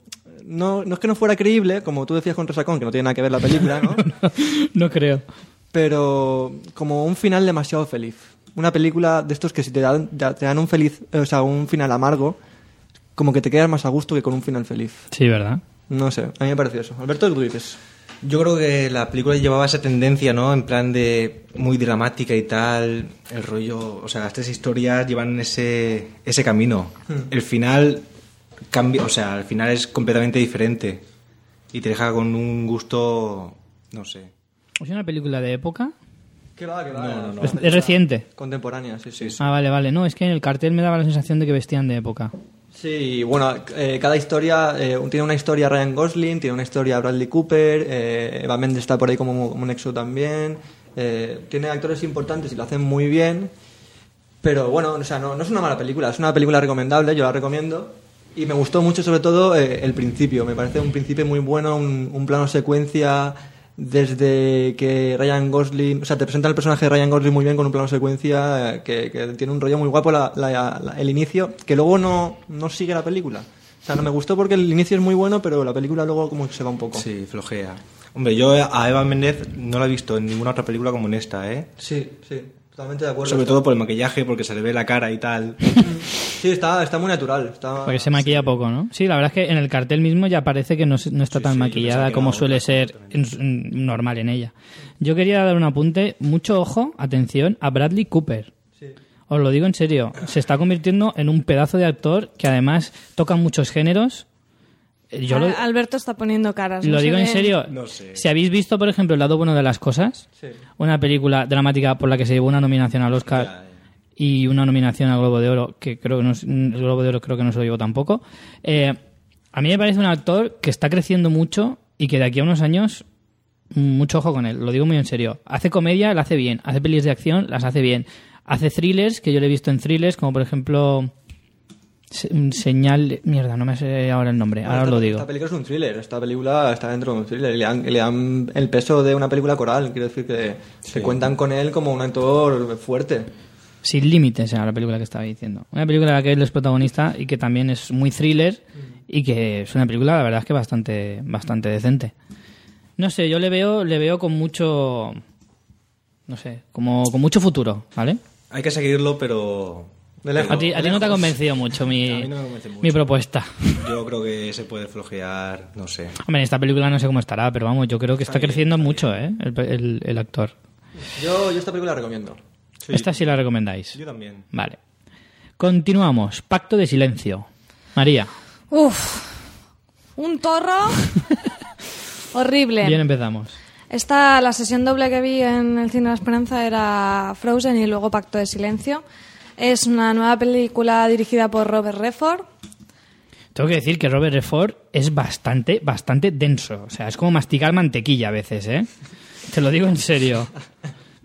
No, no es que no fuera creíble, como tú decías con Resacón, que no tiene nada que ver la película, ¿no? no creo. pero como un final demasiado feliz. Una película de estos que si te dan, te dan un feliz, o sea, un final amargo, como que te quedas más a gusto que con un final feliz. Sí, ¿verdad? No sé, a mí me pareció eso. Alberto, ¿qué tú dices? Yo creo que la película llevaba esa tendencia, ¿no? En plan de muy dramática y tal, el rollo, o sea, las tres historias llevan ese, ese camino. El final cambia, o sea, el final es completamente diferente y te deja con un gusto, no sé. ¿Es una película de época? ¿Qué va, qué va? No, no, no. Es, es reciente. Contemporánea, sí, sí. Ah, vale, vale. No, es que en el cartel me daba la sensación de que vestían de época. Sí, bueno, eh, cada historia eh, tiene una historia Ryan Gosling, tiene una historia Bradley Cooper, eh, Eva Mendes está por ahí como, como un exo también. eh, tiene actores importantes y lo hacen muy bien. Pero bueno, o sea, no, no es una mala película, es una película recomendable, yo la recomiendo. Y me gustó mucho sobre todo eh, el principio, me parece un principio muy bueno, un, un plano secuencia desde que Ryan Gosling, o sea, te presenta el personaje de Ryan Gosling muy bien con un plano secuencia eh, que, que tiene un rollo muy guapo la- la- la- el inicio, que luego no, no sigue la película. O sea, no me gustó porque el inicio es muy bueno, pero la película luego como que se va un poco. Sí, flojea. Hombre, yo a Eva Méndez no la he visto en ninguna otra película como en esta, ¿eh? Sí, sí, totalmente de acuerdo. Sobre todo por el maquillaje, porque se le ve la cara y tal. Sí, está, está muy natural. Está... Porque se maquilla poco, ¿no? Sí, la verdad es que en el cartel mismo ya parece que no, se- no está tan sí, maquillada como suele ser en normal en ella. Yo quería dar un apunte, mucho ojo, atención, a Bradley Cooper. Os lo digo en serio, se está convirtiendo en un pedazo de actor que además toca muchos géneros. Yo lo, Al- Alberto está poniendo caras. lo no digo en serio. No sé. Si habéis visto, por ejemplo, El lado bueno de las cosas, Sí. una película dramática por la que se llevó una nominación al Oscar Ya, y una nominación al Globo de Oro, que creo que no, el Globo de Oro creo que no se lo llevó tampoco. Eh, a mí me parece un actor que está creciendo mucho y que de aquí a unos años, mucho ojo con él, lo digo muy en serio. Hace comedia, la hace bien. Hace pelis de acción, las hace bien. Hace thrillers, que yo le he visto en thrillers, como por ejemplo... se- Señal... Mierda, no me sé ahora el nombre, ahora os esta, lo digo. Esta película es un thriller, esta película está dentro de un thriller. Le dan, le dan el peso de una película coral, quiero decir que, que cuentan con él como un actor fuerte. Sin límites era la película que estaba diciendo. Una película en la que él es protagonista y que también es muy thriller y que es una película, la verdad es que bastante, bastante decente. No sé, yo le veo, le veo con mucho, no sé, como con mucho futuro, ¿vale? Hay que seguirlo, pero... De lejos. A ti, a ti no te ha convencido mucho mi, A mí no mucho. mi propuesta. Yo creo que se puede flojear, no sé. Hombre, en esta película no sé cómo estará, pero vamos, yo creo que está, bien, creciendo está mucho, ¿eh? El, el- el actor. Yo, yo esta película la recomiendo. Esta sí la recomendáis. Yo también. Vale. Continuamos. Pacto de silencio. María, Uf, un torro horrible. bien empezamos. Esta, la sesión doble que vi en el Cine de la Esperanza era Frozen y luego Pacto de Silencio. Es una nueva película dirigida por Robert Redford. Tengo que decir que Robert Redford es bastante, bastante denso. O sea, es como masticar mantequilla a veces, ¿eh? Te lo digo en serio.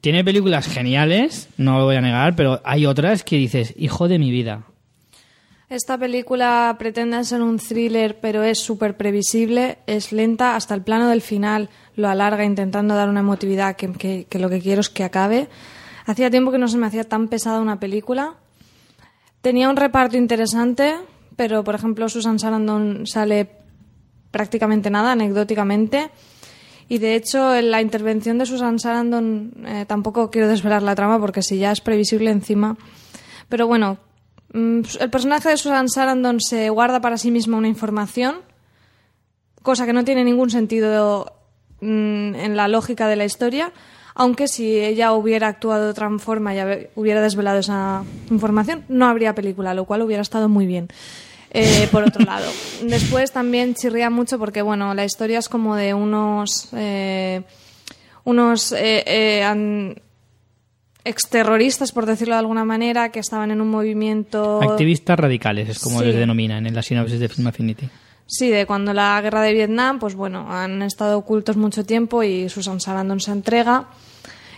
Tiene películas geniales, no lo voy a negar, pero hay otras que dices, hijo de mi vida. Esta película pretende ser un thriller, pero es súper previsible, es lenta, hasta el plano del final lo alarga intentando dar una emotividad que, que- que lo que quiero es que acabe. Hacía tiempo que no se me hacía tan pesada una película. Tenía un reparto interesante, pero por ejemplo Susan Sarandon sale prácticamente nada, anecdóticamente. Y de hecho, en la intervención de Susan Sarandon eh, tampoco quiero desvelar la trama porque si ya es previsible encima. Pero bueno, mm, el personaje de Susan Sarandon se guarda para sí misma una información, cosa que no tiene ningún sentido mm, en la lógica de la historia, aunque si ella hubiera actuado de otra forma y hubiera desvelado esa información, no habría película, lo cual hubiera estado muy bien. Eh, por otro lado, después también chirría mucho porque, bueno, la historia es como de unos. eh, unos. eh, eh, an- exterroristas, por decirlo de alguna manera, que estaban en un movimiento. Activistas radicales, es como Sí. les denominan en la sinopsis de Film Affinity. Sí, de cuando la guerra de Vietnam, pues bueno, han estado ocultos mucho tiempo y Susan Sarandon se entrega.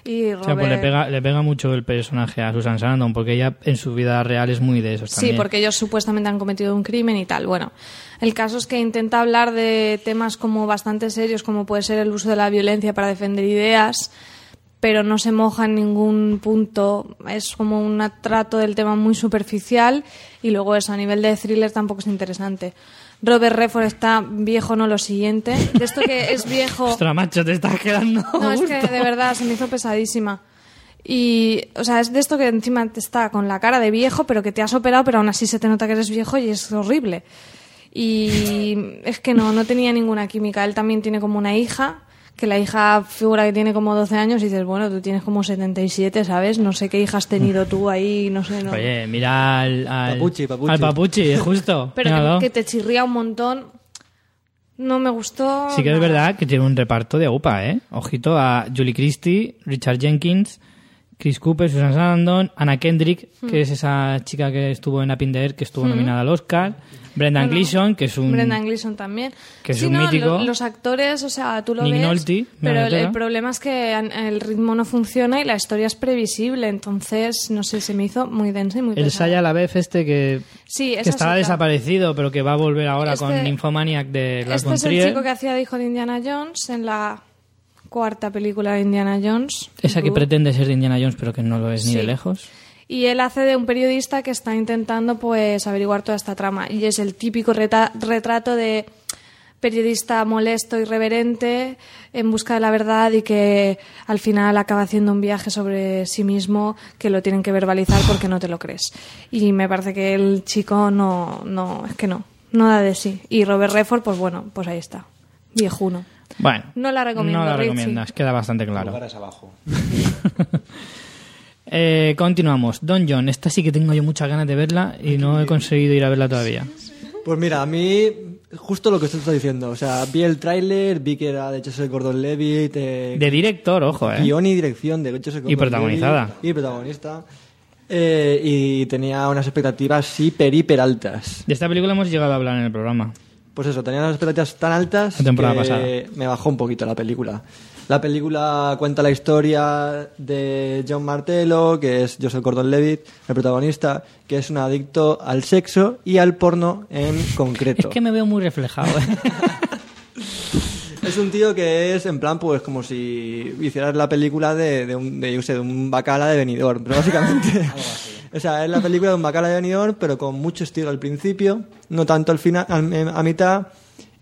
Y O sea, pues le pega, le pega mucho el personaje a Susan Sarandon, porque ella en su vida real es muy de esos Sí, porque ellos supuestamente han cometido un crimen y tal. Bueno, el caso es que intenta hablar de temas como bastante serios, como puede ser el uso de la violencia para defender ideas, pero no se moja en ningún punto. Es como un trato del tema muy superficial y luego eso, a nivel de thriller tampoco es interesante. Robert Redford está viejo, no lo siguiente. De esto que es viejo... Ostras, macho, te estás quedando. No, es que de verdad se me hizo pesadísima. Y, o sea, es de esto que encima te está con la cara de viejo, pero que te has operado, pero aún así se te nota que eres viejo y es horrible. Y es que no, no tenía ninguna química. Él también tiene como una hija, que la hija figura que tiene como 12 años y dices, bueno, tú tienes como 77, ¿sabes? No sé qué hija has tenido tú ahí, no sé. No. Oye, mira al, al Papuchi, Papuchi. al papuchi, justo. pero que, que te chirría un montón. No me gustó. Sí que es verdad que tiene un reparto de UPA, ¿eh? Ojito a Julie Christie, Richard Jenkins, Chris Cooper, Susan Sarandon, Anna Kendrick, que es esa chica que estuvo en Up in the Air, que estuvo nominada al Oscar, Brendan Bueno, Gleeson, que es un... Brendan Gleeson también. que es Sí, un no, mítico. lo- los actores, o sea, tú lo Nick ves, Nolte, pero el, problema es que el ritmo no funciona y la historia es previsible, entonces, no sé, se me hizo muy densa y muy El. Saya Lavef este que, Sí, que es estaba desaparecido, pero que va a volver ahora con Nymphomaniac de Lars Este es el chico que hacía de hijo de Indiana Jones en la cuarta película de Indiana Jones. Esa que pretende ser de Indiana Jones, pero que no lo es ni de lejos. Y él hace de un periodista que está intentando pues averiguar toda esta trama. Y es el típico reta- retrato de periodista molesto, irreverente, en busca de la verdad y que al final acaba haciendo un viaje sobre sí mismo que lo tienen que verbalizar porque no te lo crees. Y me parece que el chico no, no, es que no, no da de sí. Y Robert Redford, pues bueno, pues ahí está, viejuno. Bueno, No la recomiendo, No la Richie. recomiendas, queda bastante claro. Lugares abajo. Eh, continuamos. Don John, esta sí que tengo yo muchas ganas de verla y no he conseguido ir a verla todavía. Pues mira, a mí, justo lo que usted está diciendo. O sea, vi el tráiler, vi que era de Joseph Gordon-Levitt, eh, De director, ojo, eh. guion y dirección de Joseph Y protagonizada. Gordon-Levitt, Y protagonista. Eh, y tenía unas expectativas hiper, hiper altas. De esta película hemos llegado a hablar en el programa. Pues eso, tenía unas expectativas tan altas La temporada que pasada. me bajó un poquito la película. La película cuenta la historia de John Martello, que es Joseph Gordon-Levitt, el protagonista, que es un adicto al sexo y al porno en concreto. Es que me veo muy reflejado. ¿eh? Es un tío que es en plan, pues como si hicieras la película de, de un, de, yo qué sé, de un bacala de Benidorm, pero básicamente. o sea, es la película de un bacala de Benidorm, pero con mucho estilo al principio, no tanto al final, al- a mitad,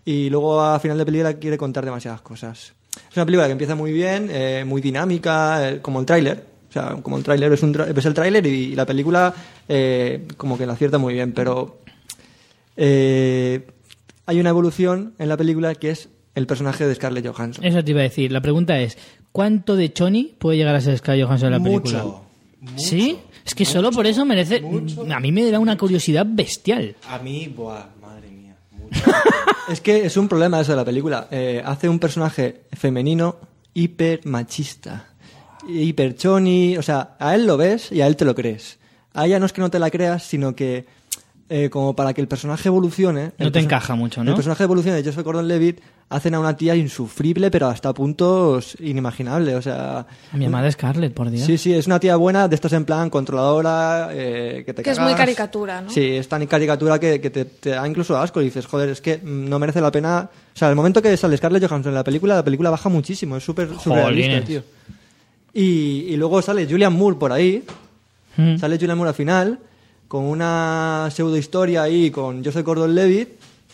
y luego a final de película quiere contar demasiadas cosas. Es una película que empieza muy bien, eh, muy dinámica, eh, como el tráiler. O sea, como el tráiler es, un tra- es el tráiler y, la película eh, como que la acierta muy bien, pero eh, hay una evolución en la película que es el personaje de Scarlett Johansson. Eso te iba a decir. La pregunta es, ¿cuánto de Choni puede llegar a ser Scarlett Johansson en la película? Mucho. ¿Sí? Es que solo por eso merece... A mí me da una curiosidad bestial. A mí, buah, madre mía. Mucho. Es que es un problema eso de la película. Eh, hace un personaje femenino hiper machista, hiper choni. O sea, a él lo ves y a él te lo crees. A ella no es que no te la creas, sino que eh, como para que el personaje evolucione. No el te encaja mucho, ¿no? El personaje evolucione de Joseph Gordon-Levitt hacen a una tía insufrible, pero hasta puntos inimaginables. O sea, A mi amada Scarlett, por Dios. Sí, sí, es una tía buena, de estas en plan controladora, eh, que te Que es muy caricatura, ¿no? Sí, es tan caricatura que, que te, te da incluso asco y dices, joder, es que no merece la pena... O sea, el momento que sale Scarlett Johansson en la película, la película baja muchísimo, es súper surrealista, tío. Y, y luego sale Julian Moore por ahí, Mm. sale Julian Moore al final, con una pseudo historia ahí con Joseph Gordon-Levitt,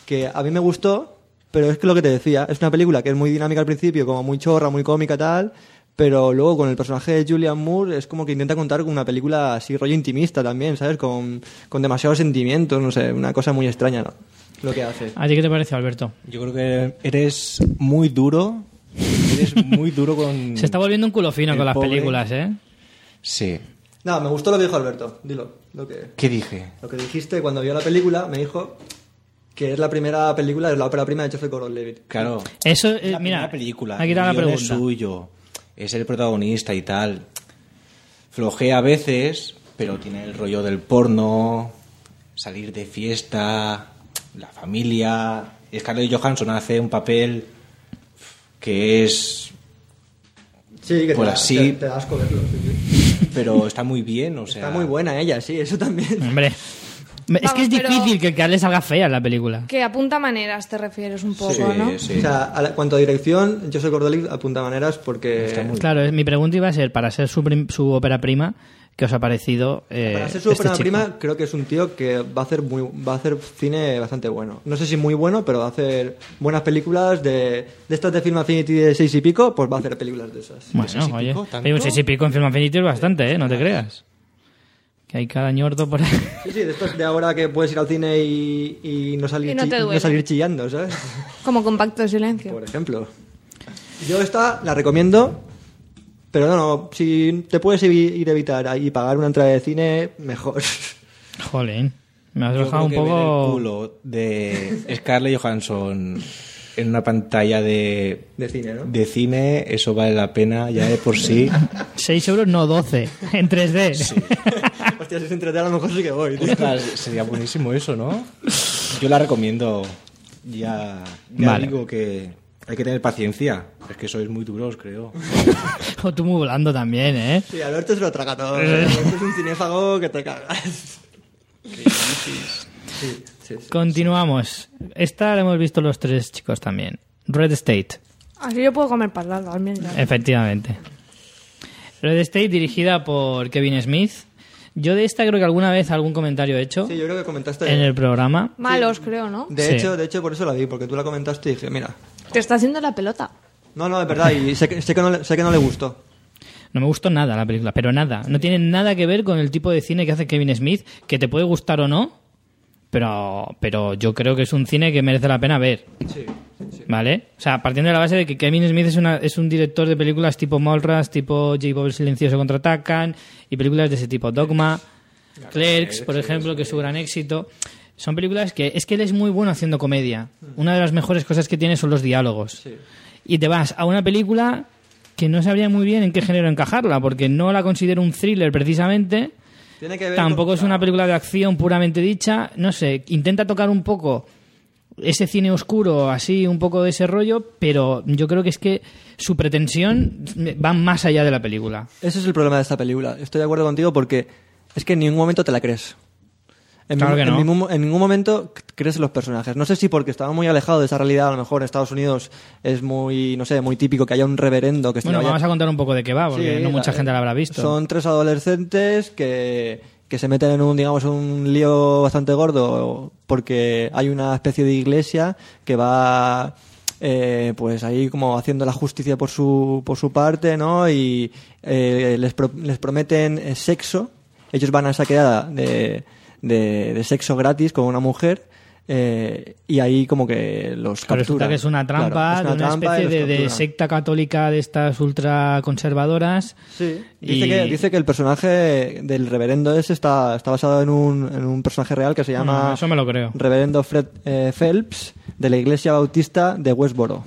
que a mí me gustó, pero es que lo que te decía, es una película que es muy dinámica al principio, como muy chorra, muy cómica tal, pero luego con el personaje de Julian Moore es como que intenta contar una película así rollo intimista también, ¿sabes? Con, con demasiados sentimientos, no sé, una cosa muy extraña, ¿no? Lo que hace. ¿A ti qué te parece, Alberto? Yo creo que eres muy duro. Eres muy duro con. Se está volviendo un culo fino con las pobre. películas, ¿eh? Sí. No, me gustó lo que dijo Alberto, dilo. Lo que, ¿Qué dije? lo que dijiste cuando vio la película, me dijo que es la primera película, es la ópera prima de Joseph Gordon-Levitt. Claro. Eso, Es eh, la mira, primera película. aquí está la guion es pregunta. suyo. Es el protagonista y tal. Flojea a veces, pero tiene el rollo del porno, salir de fiesta, la familia. Scarlett Johansson hace un papel que es. Sí, que Pues te, da- así- te- te da asco verlo. sí, sí. Pero está muy bien, o sea. Está muy buena ella, sí, eso también. Hombre, es que es difícil que el que le salga fea en la película. Que apunta maneras te refieres un poco, Sí, ¿no? sí. O sea, a la- cuanto a dirección, yo soy Gordon-Levitt apunta maneras porque... Claro, es- mi pregunta iba a ser, para ser su, prim- su ópera prima, ¿qué os ha parecido eh, Para ser su este prima, creo que es un tío que va a hacer muy, va a hacer cine bastante bueno. No sé si muy bueno, pero va a hacer buenas películas de, de estas de Film Affinity de seis y pico, pues va a hacer películas de esas. Bueno, seis y oye, pico, hay un seis y pico en Film Affinity es bastante, ¿eh? No te creas. Que hay cada ñordo por ahí. Sí, sí, de estos de ahora que puedes ir al cine y, y no, salir Y no duele. salir chillando, ¿sabes? Como compacto de silencio. Por ejemplo. Yo esta la recomiendo, pero no, no, si te puedes ir a evitar y pagar una entrada de cine, mejor. Jolín, me has Yo dejado creo un que ver el poco... culo de Scarlett Johansson en una pantalla de, De cine, ¿no? de cine, eso vale la pena ya de por sí. 6 euros, no 12, en 3D. Hostia, si es entre a lo mejor sí que voy, tío. Ostras, sería buenísimo eso, ¿no? Yo la recomiendo. Ya, ya Vale. digo que hay que tener paciencia. Es que sois muy duros, creo. o tú muy volando también, ¿eh? Sí, Alberto se lo traga todo. Alberto es un cinéfago que te cagas. Sí, sí, sí. Continuamos. Esta la hemos visto los tres chicos también. Red State, Así yo puedo comer patatas también. efectivamente. Red State dirigida por Kevin Smith. Yo de esta creo que alguna vez algún comentario he hecho Sí, yo creo que comentaste. en el programa. Malos, creo, ¿no? De Sí. hecho, de hecho, por eso la vi, porque tú la comentaste y dije, mira. Te está haciendo la pelota. No, no, es verdad, y sé que, sé que, no, le, sé que no le gustó. No me gustó nada la película, pero nada. No tiene nada que ver con el tipo de cine que hace Kevin Smith, que te puede gustar o no, pero, pero yo creo que es un cine que merece la pena ver. Sí, ¿Vale? O sea, partiendo de la base de que Kevin Smith es, una, es un director de películas tipo Mallrats, tipo J. Bob el Silencioso contraatacan y películas de ese tipo. Dogma, Clerks, por ejemplo, que es su gran éxito. Son películas que es que él es muy bueno haciendo comedia. Una de las mejores cosas que tiene son los diálogos. Y te vas a una película que no sabría muy bien en qué género encajarla, porque no la considero un thriller precisamente. Tiene que ver Tampoco con- es una película de acción puramente dicha. No sé, intenta tocar un poco ese cine oscuro, así, un poco de ese rollo, pero yo creo que es que su pretensión va más allá de la película. Ese es el problema de esta película. Estoy de acuerdo contigo porque es que en ningún momento te la crees. En, Claro ningún- que no. en ningún, en ningún momento crees en los personajes. No sé si porque estaba muy alejado de esa realidad, a lo mejor en Estados Unidos es muy, no sé, muy típico que haya un reverendo que se Bueno, vamos a contar un poco de qué va, porque Sí, no mucha la- gente la habrá visto. Son tres adolescentes que, que se meten en un, digamos, un lío bastante gordo porque hay una especie de iglesia que va eh, pues ahí como haciendo la justicia por su, por su parte, ¿no? Y eh, les, pro- les prometen eh, sexo. Ellos van a esa quedada de, de, de sexo gratis con una mujer. eh, y ahí como que los Pero resulta que es una trampa Claro, es de una trampa especie de, secta católica de estas ultra conservadoras. Sí, dice, Y- que, dice que el personaje del reverendo ese está, está basado en un, en un personaje real que se llama eso me lo creo. Reverendo Fred eh, Phelps de la Iglesia Bautista de Westboro.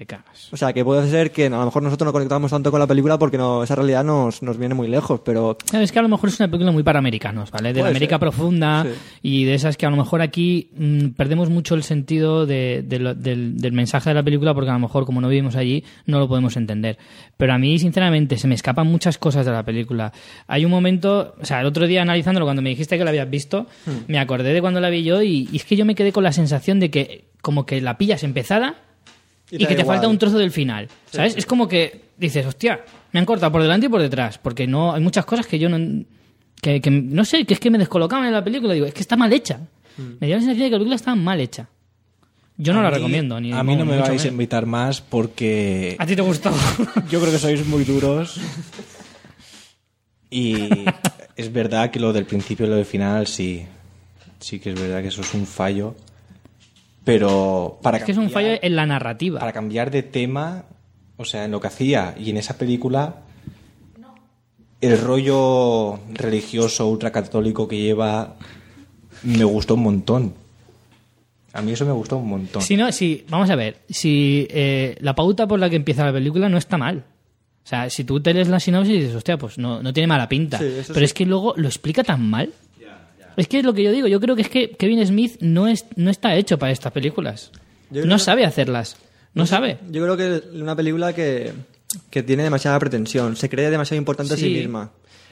Te cagas. O sea, que puede ser que a lo mejor nosotros no conectamos tanto con la película porque no, esa realidad nos, nos viene muy lejos, pero Es que a lo mejor es una película muy para americanos, ¿vale? De la América ser. profunda Sí. y de esas que a lo mejor aquí mm, perdemos mucho el sentido de- de lo- del, del mensaje de la película porque a lo mejor como no vivimos allí no lo podemos entender. Pero a mí, sinceramente, se me escapan muchas cosas de la película. Hay un momento, o sea, el otro día analizándolo, cuando me dijiste que la habías visto, Hmm. me acordé de cuando la vi yo y, y es que yo me quedé con la sensación de que como que la pillas empezada Y que te igual. falta un trozo del final. ¿Sabes? Es como que dices, hostia, me han cortado por delante y por detrás. Porque no hay muchas cosas que yo no. Que, que no sé, que es que me descolocaban en la película. Digo, es que está mal hecha. Me dio la sensación de que la película está mal hecha. Yo no A la mí- recomiendo. Ni, a mí no me vais a invitar más porque A ti te gustó. yo creo que sois muy duros. Y es verdad que lo del principio y lo del final sí. Sí que es verdad que eso es un fallo. Pero para es que es un cambiar- fallo en la narrativa. para cambiar de tema, o sea, en lo que hacía y en esa película, el rollo religioso ultracatólico que lleva me gustó un montón. A mí eso me gustó un montón. Si no, si, vamos a ver, si eh, la pauta por la que empieza la película no está mal. O sea, si tú te lees la sinopsis y dices, hostia, pues no, no tiene mala pinta. Sí, Pero sí. es que luego lo explica tan mal. Es que es lo que yo digo, yo creo que es que Kevin Smith no, es, no está hecho para estas películas. Yo No sabe hacerlas. No sabe. yo creo que es una película que, que tiene demasiada pretensión, se cree demasiado importante a sí Sí.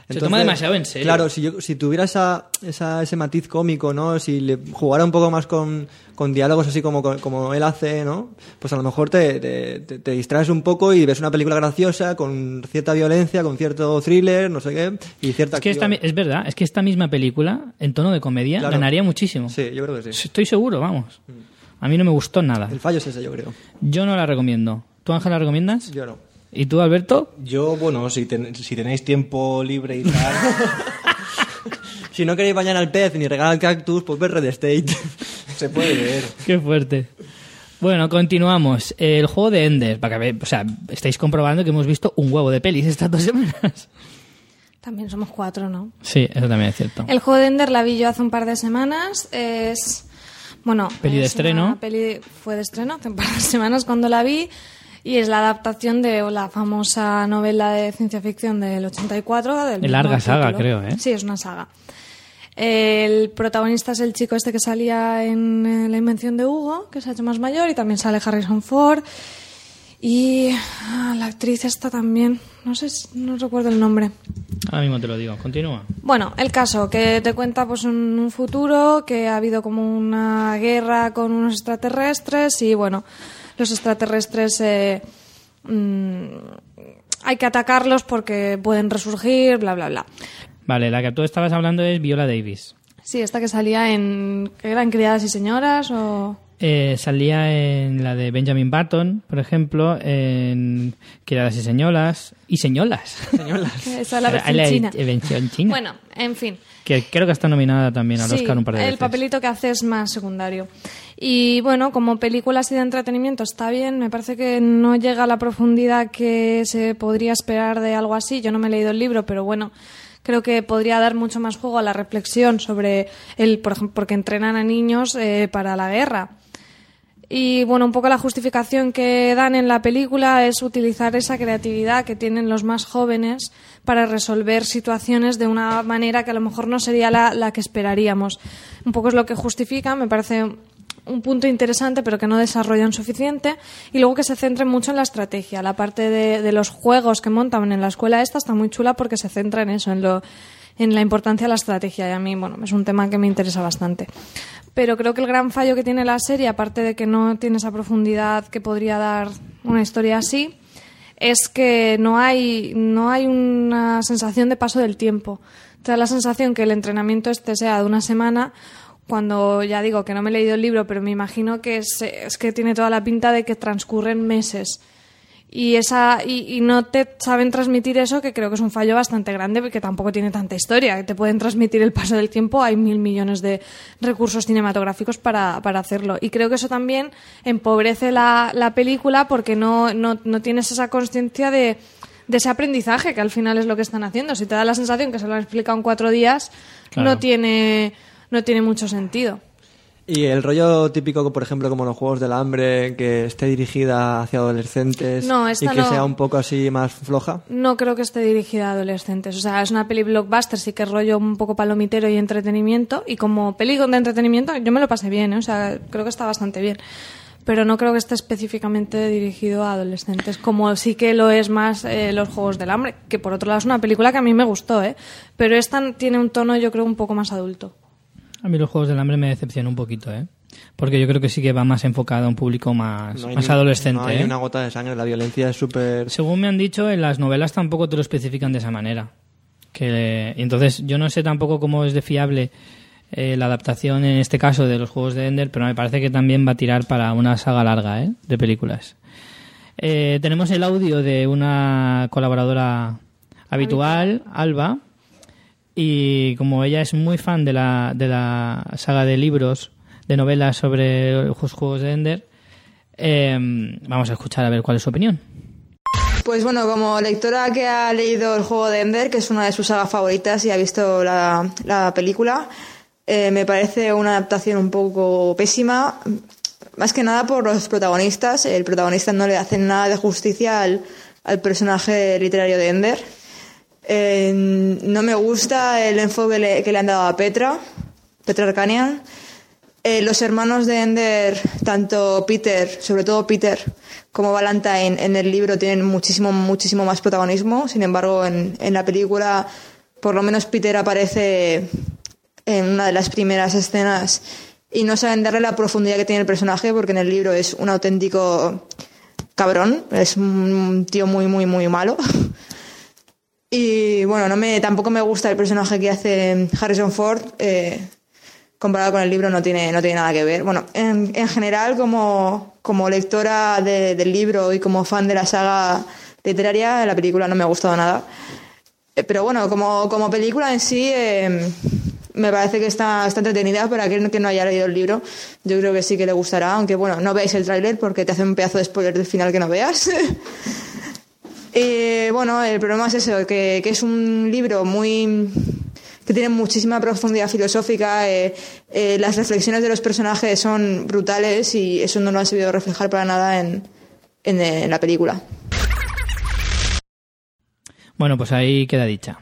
Misma. Se toma demasiado en serio. Claro, si, yo, si tuviera esa, esa- ese matiz cómico, ¿no? Si le jugara un poco más con, con diálogos así como, como él hace, ¿no? Pues a lo mejor te, te, te- te distraes un poco y ves una película graciosa, con cierta violencia, con cierto thriller, no sé qué, y cierta Es que esta, es verdad, es que esta misma película, en tono de comedia, Claro. ganaría muchísimo. Sí, yo creo que sí. Estoy seguro, vamos. A mí no me gustó nada. El fallo es ese, yo creo. Yo no la recomiendo. ¿Tú, Ángel, la recomiendas? Yo no. ¿Y tú, Alberto? Yo, bueno, si, ten- si tenéis tiempo libre y tal, Si no queréis bañar al pez ni regalar cactus, pues ver Red State. se puede ver. Qué fuerte. Bueno, continuamos. El juego de Ender. Para que ve- o sea, estáis comprobando que hemos visto un huevo de pelis estas dos semanas. También somos cuatro, ¿no? Sí, eso también es cierto. El juego de Ender la vi yo hace un par de semanas. Es Bueno, Peli de es estreno. una peli fue de estreno hace un par de semanas cuando la vi y es la adaptación de la famosa novela de ciencia ficción del 84. Del De larga saga, título. creo, ¿eh? Sí, es una saga. El protagonista es el chico este que salía en eh, La invención de Hugo, que se ha hecho más mayor, y también sale Harrison Ford. Y ah, la actriz esta también, no sé, si- no recuerdo el nombre. Ahora mismo te lo digo. Continúa. Bueno, el caso que te cuenta pues un, un futuro que ha habido como una guerra con unos extraterrestres y bueno, los extraterrestres eh, mm, hay que atacarlos porque pueden resurgir, bla bla bla. Vale, la que tú estabas hablando es Viola Davis. Sí, esta que salía en ¿qué eran criadas y señoras o Eh, salía en la de Benjamin Button, por ejemplo, en Criadas y Señoras. Y Señolas. esa es la versión La china. versión china. Bueno, en fin. Que creo que está nominada también al Sí, Oscar un par de el veces. papelito que hace es más secundario. Y bueno, como película así de entretenimiento está bien, me parece que no llega a la profundidad que se podría esperar de algo así. Yo no me he leído el libro, pero bueno, creo que podría dar mucho más juego a la reflexión sobre el, por ejemplo, porque entrenan a niños eh, para la guerra. Y bueno, un poco la justificación que dan en la película es utilizar esa creatividad que tienen los más jóvenes para resolver situaciones de una manera que a lo mejor no sería la, la que esperaríamos. Un poco es lo que justifica, me parece un punto interesante, pero que no desarrollan suficiente. Y luego que se centren mucho en la estrategia. La parte de, de los juegos que montan en la escuela esta está muy chula porque se centra en eso, en lo en la importancia de la estrategia y a mí, bueno, es un tema que me interesa bastante. Pero creo que el gran fallo que tiene la serie, aparte de que no tiene esa profundidad que podría dar una historia así, es que no hay, no hay una sensación de paso del tiempo. Te da la sensación que el entrenamiento este sea de una semana, cuando ya digo que no me he leído el libro, pero me imagino que es, es que tiene toda la pinta de que transcurren meses y esa y, y no te saben transmitir eso que creo que es un fallo bastante grande porque tampoco tiene tanta historia. Que te pueden transmitir el paso del tiempo hay mil millones de recursos cinematográficos para, para hacerlo. Y creo que eso también empobrece la, la película porque no, no, no tienes esa consciencia de, de ese aprendizaje que al final es lo que están haciendo. Si te da la sensación que se lo han explicado en cuatro días Claro. no tiene no tiene mucho sentido Y el rollo típico, por ejemplo, como los Juegos del Hambre, que esté dirigida hacia adolescentes No, y que no. sea un poco así más floja. No creo que esté dirigida a adolescentes. O sea, es una peli blockbuster, sí que es rollo un poco palomitero y entretenimiento. Y como peli de entretenimiento, yo me lo pasé bien, ¿eh? O sea, creo que está bastante bien. Pero no creo que esté específicamente dirigido a adolescentes, como sí que lo es más eh, Los Juegos del Hambre, que por otro lado es una película que a mí me gustó, ¿eh? Pero esta tiene un tono, yo creo, un poco más adulto. A mí los Juegos del Hambre me decepcionan un poquito, ¿eh? Porque yo creo que sí que va más enfocado a un público más, No más ni- adolescente, No hay ¿eh? una gota de sangre, la violencia es súper... Según me han dicho, en las novelas tampoco te lo especifican de esa manera. Que, entonces, yo no sé tampoco cómo es de fiable eh, la adaptación, en este caso, de los juegos de Ender, pero me parece que también va a tirar para una saga larga ¿eh? de películas. Eh, tenemos el audio de una colaboradora habitual, Alba, y como ella es muy fan de la, de la saga de libros, de novelas sobre los juegos de Ender, eh, vamos a escuchar a ver cuál es su opinión. Pues bueno, como lectora que ha leído el juego de Ender, que es una de sus sagas favoritas y ha visto la, la película, eh, me parece una adaptación un poco pésima. Más que nada por los protagonistas. El protagonista no le hace nada de justicia al, al personaje literario de Ender. Eh, no me gusta el enfoque que le han dado a Petra, Petra Arcanian. Eh, los hermanos de Ender, tanto Peter, sobre todo Peter, como Valentine en el libro tienen muchísimo, muchísimo más protagonismo. Sin embargo, en, en la película, por lo menos Peter aparece en una de las primeras escenas y no saben darle la profundidad que tiene el personaje porque en el libro es un auténtico cabrón, es un tío muy, muy, muy malo. Y bueno, no me, tampoco me gusta el personaje que hace Harrison Ford. eh, comparado con el libro no tiene, no tiene nada que ver. Bueno, en, en general, como, como lectora de- del libro y como fan de la saga literaria, la película no me ha gustado nada. Eh, Pero bueno, como, como película en sí, eh, me parece que está, está entretenida para aquel que no haya leído el libro. Yo creo que sí que le gustará, aunque bueno, no veáis el tráiler porque te hace un pedazo de spoiler del final que no veas. Y bueno, el problema es eso, que, que es un libro muy que tiene muchísima profundidad filosófica. eh, eh, las reflexiones de los personajes son brutales y eso no lo han sabido reflejar para nada en, en, eh, en la película. Bueno, pues ahí queda dicha.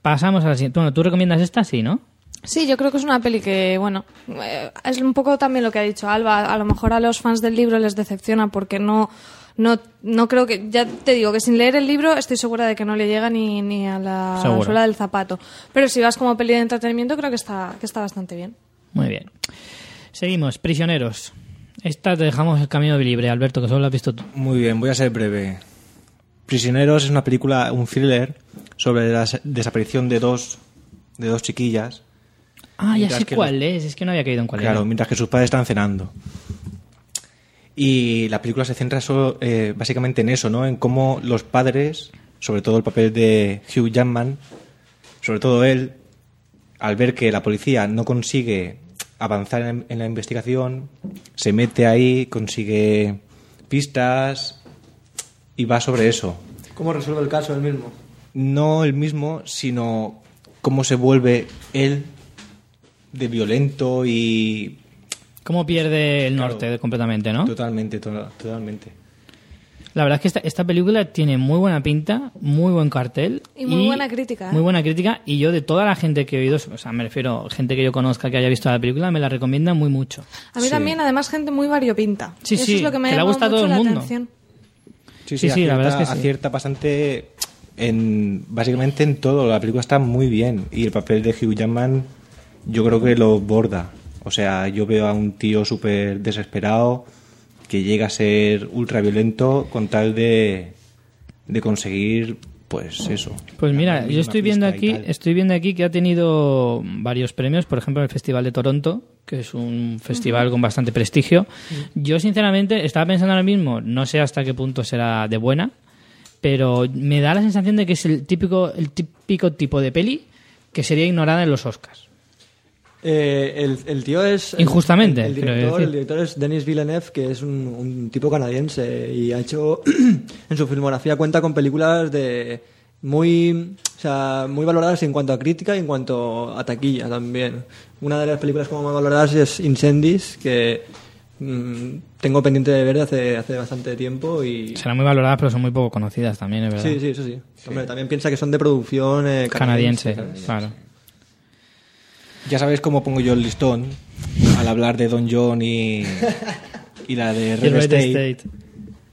Pasamos a la siguiente. Bueno, ¿tú recomiendas esta? Sí, ¿no? Sí, yo creo que es una peli que, bueno, eh, es un poco también lo que ha dicho Alba. A lo mejor a los fans del libro les decepciona porque no, no, no creo que, ya te digo que sin leer el libro estoy segura de que no le llega ni, ni a la Seguro. suela del zapato. Pero si vas como peli de entretenimiento creo que está, que está bastante bien. Muy bien. Seguimos. Prisioneros. Esta te dejamos el camino libre, Alberto, que solo la has visto tú. Muy bien, voy a ser breve. Prisioneros es una película, un thriller sobre la desaparición de dos, de dos chiquillas. Ah, ya sé cuál es. Es que no había caído en cuál Claro, era. mientras que sus padres están cenando. Y la película se centra solo, eh, básicamente en eso, ¿no? En cómo los padres, sobre todo el papel de Hugh Jackman, sobre todo él, al ver que la policía no consigue avanzar en, en la investigación, se mete ahí, consigue pistas y va sobre eso. ¿Cómo resuelve el caso él mismo? No el mismo, sino cómo se vuelve él de violento y ¿Cómo pierde el Claro. norte completamente, no? Totalmente, to- totalmente. La verdad es que esta, esta película tiene muy buena pinta, muy buen cartel. Y muy buena crítica, ¿eh? Muy buena crítica. Y yo, de toda la gente que he oído, o sea, me refiero gente que yo conozca que haya visto la película, me la recomienda muy mucho. A mí Sí. también, además, gente muy variopinta. Sí, Eso sí, es lo que me que ha le gusta a todo mucho el la mundo. atención. Sí, Sí, sí, la verdad es que sí. acierta bastante en básicamente en todo. La película está muy bien y el papel de Hugh Jackman yo creo que lo borda. O sea, yo veo a un tío súper desesperado que llega a ser ultra violento con tal de, de conseguir, pues eso. Pues mira, yo estoy viendo aquí, estoy viendo aquí que ha tenido varios premios, por ejemplo, en el Festival de Toronto, que es un festival con bastante prestigio. Yo sinceramente estaba pensando ahora mismo, no sé hasta qué punto será de buena, pero me da la sensación de que es el típico, el típico tipo de peli que sería ignorada en los Oscars. Eh, el, el tío es... el- Injustamente, El, director, el director es Denis Villeneuve, que es un, un tipo canadiense y ha hecho... en su filmografía cuenta con películas de... Muy, o sea, muy valoradas en cuanto a crítica y en cuanto a taquilla también. Una de las películas como más valoradas es Incendies, que mm, tengo pendiente de ver de hace, hace bastante tiempo y... Serán muy valoradas, pero son muy poco conocidas también, es verdad. Sí, sí, eso sí. Hombre, también piensa que son de producción eh, Canadiense, canadiense. claro. Ya sabéis cómo pongo yo el listón al hablar de Don John y, y la de Red, State. State.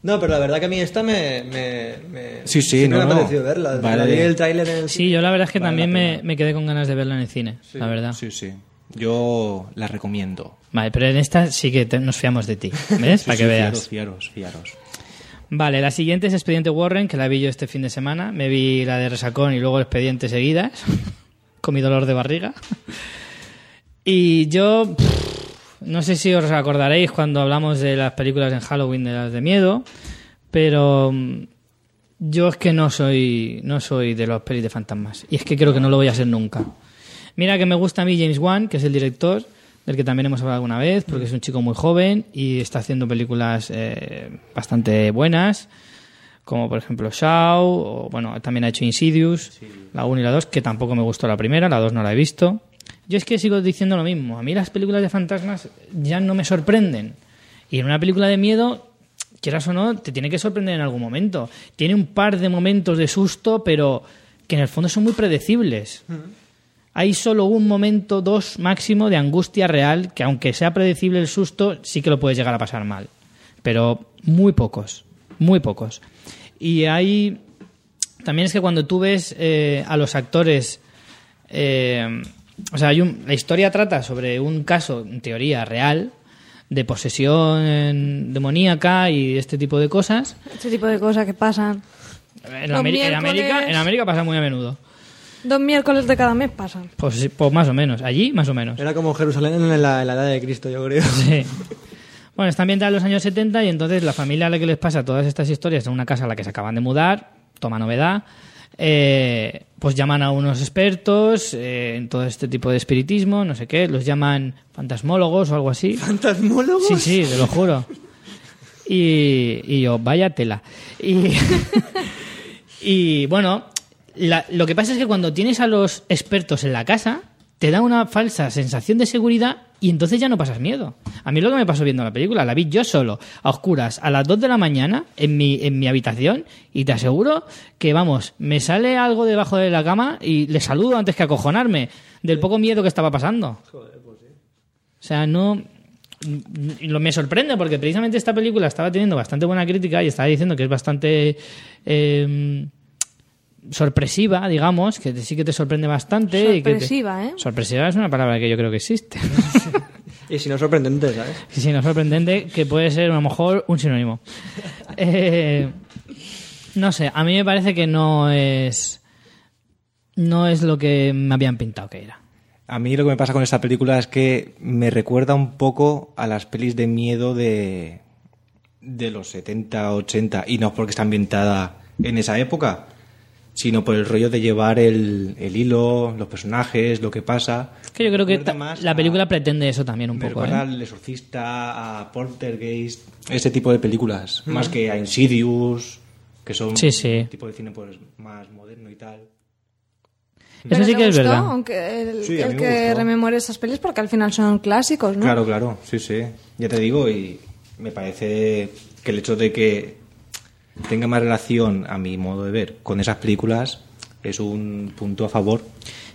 No, pero la verdad que a mí esta me... me, me- Sí, sí, no, me ha parecido verla. Vale. vi el tráiler en el Sí, yo la verdad es que Vale también me, me quedé con ganas de verla en el cine, la verdad. Sí, sí. Yo la recomiendo. Vale, pero en esta sí que te- nos fiamos de ti, ¿ves? Sí, Para sí, que veas. Fiaros, fiaros, fiaros. Vale, la siguiente es Expediente Warren, que la vi yo este fin de semana. Me vi la de Resacón y luego Expediente seguidas, con mi dolor de barriga. Y yo, pff, no sé si os acordaréis cuando hablamos de las películas en Halloween, de las de miedo, pero mm, yo es que no soy, no soy de los pelis de fantasmas. Y es que creo que no lo voy a ser nunca. Mira que me gusta a mí James Wan, que es el director, del que también hemos hablado alguna vez, porque es un chico muy joven y está haciendo películas eh, bastante buenas, como por ejemplo Shaw, o bueno, también ha hecho Insidious, la 1 y la 2, que tampoco me gustó la primera, la 2 no la he visto. Yo es que sigo diciendo lo mismo, a mí las películas de fantasmas ya no me sorprenden. Y en una película de miedo, quieras o no, te tiene que sorprender en algún momento. Tiene un par de momentos de susto, pero que en el fondo son muy predecibles. Hay solo un momento, dos máximo, de angustia real, que aunque sea predecible el susto, sí que lo puedes llegar a pasar mal. Pero muy pocos, muy pocos. Y hay... También es que cuando tú ves eh, a los actores... eh, o sea, hay un- la historia trata sobre un caso, en teoría, real, de posesión demoníaca y este tipo de cosas. Este tipo de cosas que pasan. En, Los Ameri- en América, en América pasa muy a menudo. Dos miércoles de cada mes pasan. Pues, sí, pues más o menos. Allí, más o menos. Era como Jerusalén en la, en la edad de Cristo, yo creo. Sí. Bueno, está ambientada en los años 70 y entonces la familia a la que les pasa todas estas historias en una casa a la que se acaban de mudar, toma novedad, eh, pues llaman a unos expertos eh, en todo este tipo de espiritismo, no sé qué, los llaman fantasmólogos o algo así. ¿Fantasmólogos? Sí, sí, te lo juro. Y, y yo, vaya tela. Y, y bueno, la- lo que pasa es que cuando tienes a los expertos en la casa, te da una falsa sensación de seguridad y entonces ya no pasas miedo. A mí es lo que me pasó viendo la película, la vi yo solo, a oscuras, a las 2 de la mañana, en mi, en mi habitación, y te aseguro que, vamos, me sale algo debajo de la cama y le saludo antes que acojonarme del poco miedo que estaba pasando. O sea, no... lo- Me sorprende porque precisamente esta película estaba teniendo bastante buena crítica y estaba diciendo que es bastante eh, sorpresiva, digamos, que sí que te sorprende bastante. y que te- Sorpresiva, ¿eh? Sorpresiva es una palabra que yo creo que existe. Y si no, sorprendente, ¿sabes? Sí, sí, no sorprendente, que puede ser a lo mejor un sinónimo. Eh, no sé, a mí me parece que no es. No es lo que me habían pintado que era. A mí lo que me pasa con esta película es que me recuerda un poco a las pelis de miedo de, de los 70, 80, y no porque está ambientada en esa época, sino por el rollo de llevar el, el hilo, los personajes, lo que pasa. Que yo creo que la a- película pretende eso también un Me poco. recuerda ¿eh? al Exorcista, a Poltergeist, ese tipo de películas, más que a Insidious, que son Sí, sí. un tipo de cine pues, más moderno y tal. Eso sí ¿te que es gustó? verdad. Aunque el, Sí, a el que gustó. rememore esas pelis porque al final son clásicos, ¿no? Claro, claro, sí, sí. Ya te digo, y me parece que el hecho de que tenga más relación, a mi modo de ver, con esas películas es un punto a favor.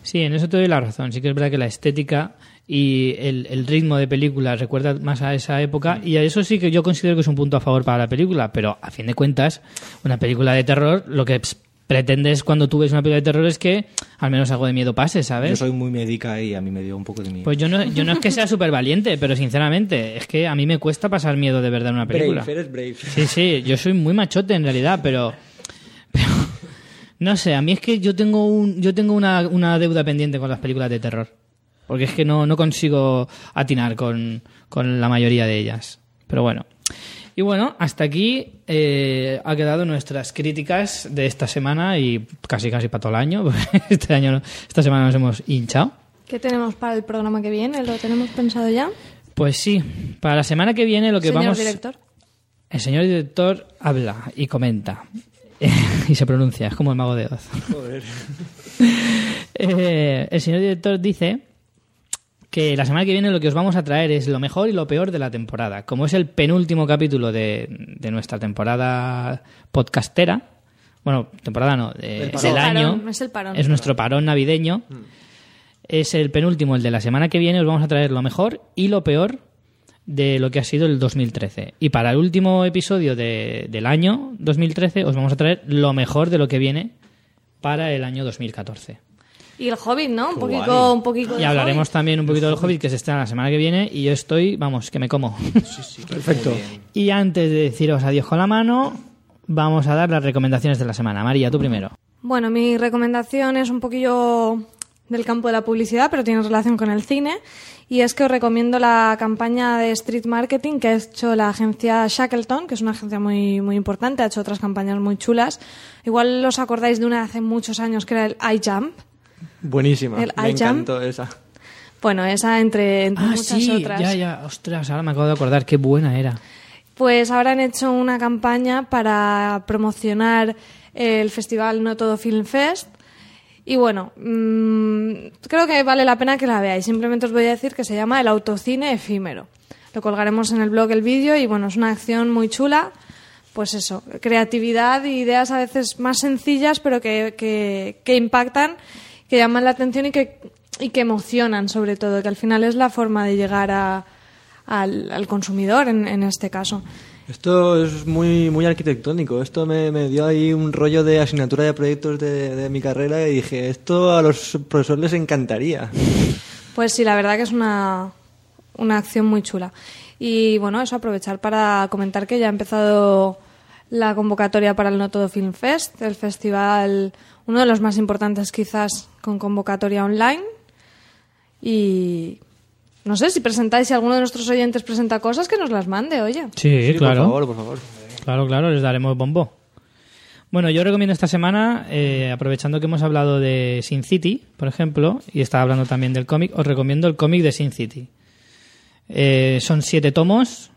Sí, en eso te doy la razón. Sí que es verdad que la estética y el, el ritmo de película recuerda más a esa época y a eso sí que yo considero que es un punto a favor para la película, pero a fin de cuentas, una película de terror, lo que pretendes cuando tú ves una película de terror es que al menos algo de miedo pase, ¿sabes? Yo soy muy médica y a mí me dio un poco de miedo. Pues yo no, yo no es que sea súper valiente, pero sinceramente, es que a mí me cuesta pasar miedo de verdad en una película. Brave, eres brave. Sí, sí, yo soy muy machote en realidad, pero, pero no sé, a mí es que yo tengo un, yo tengo una, una deuda pendiente con las películas de terror, porque es que no, no consigo atinar con, con la mayoría de ellas. Pero bueno. Y bueno, hasta aquí eh, ha quedado nuestras críticas de esta semana y casi casi para todo el año, este año, no- esta semana nos hemos hinchado. ¿Qué tenemos para el programa que viene? ¿Lo tenemos pensado ya? Pues sí, para la semana que viene lo que Señor vamos... director. El señor director habla y comenta y se pronuncia, es como el mago de Oz. Eh, el señor director dice que la semana que viene lo que os vamos a traer es lo mejor y lo peor de la temporada. Como es el penúltimo capítulo de, de nuestra temporada podcastera, bueno, temporada no, de- El Es del el año, parón, es el parón. es nuestro parón navideño, es el penúltimo, el de la semana que viene, os vamos a traer lo mejor y lo peor de lo que ha sido el 2013. Y para el último episodio de- del año 2013 os vamos a traer lo mejor de lo que viene para el año 2014. Y el Hobbit, ¿no? Un poquito, un poquito Y hablaremos Hobbit. también un poquito del Hobbit que se estrena la semana que viene y yo estoy, vamos, que me como. Perfecto. y antes de deciros adiós con la mano, vamos a dar las recomendaciones de la semana. María, tú primero. Bueno, mi recomendación es un poquillo del campo de la publicidad, pero tiene relación con el cine. Y es que os recomiendo la campaña de street marketing que ha hecho la agencia Shackleton, que es una agencia muy, muy importante, ha hecho otras campañas muy chulas. Igual os acordáis de una de hace muchos años que era el iJump. Buenísima. El me encantó esa. Bueno, esa entre, entre Ah, muchas sí, otras. ya, ya, ostras, ahora me acabo de acordar, qué buena era. Pues ahora han hecho una campaña para promocionar el festival No Todo Film Fest. Y bueno, mm, creo que vale la pena que la veáis. Simplemente os voy a decir que se llama El Autocine Efímero. Lo colgaremos en el blog el vídeo y bueno, es una acción muy chula. Pues eso, creatividad y ideas a veces más sencillas, pero que, que, que impactan, que llaman la atención y que, y que emocionan sobre todo, que al final es la forma de llegar a, al, al consumidor en, en este caso. Esto es muy, muy arquitectónico. Esto me, me dio ahí un rollo de asignatura de proyectos de, de mi carrera y dije, esto a los profesores les encantaría. Pues sí, la verdad que es una, una acción muy chula. Y bueno, eso aprovechar para comentar que ya ha empezado la convocatoria para el No Todo Film Fest, el festival, uno de los más importantes quizás con convocatoria online. Y no sé si presentáis, si alguno de nuestros oyentes presenta cosas, que nos las mande, oye. Sí, Sí, claro. Por favor, por favor. Claro, claro, les daremos bombo. Bueno, yo recomiendo esta semana, eh, aprovechando que hemos hablado de Sin City, por ejemplo, y estaba hablando también del cómic, os recomiendo el cómic de Sin City. Eh, son siete tomos,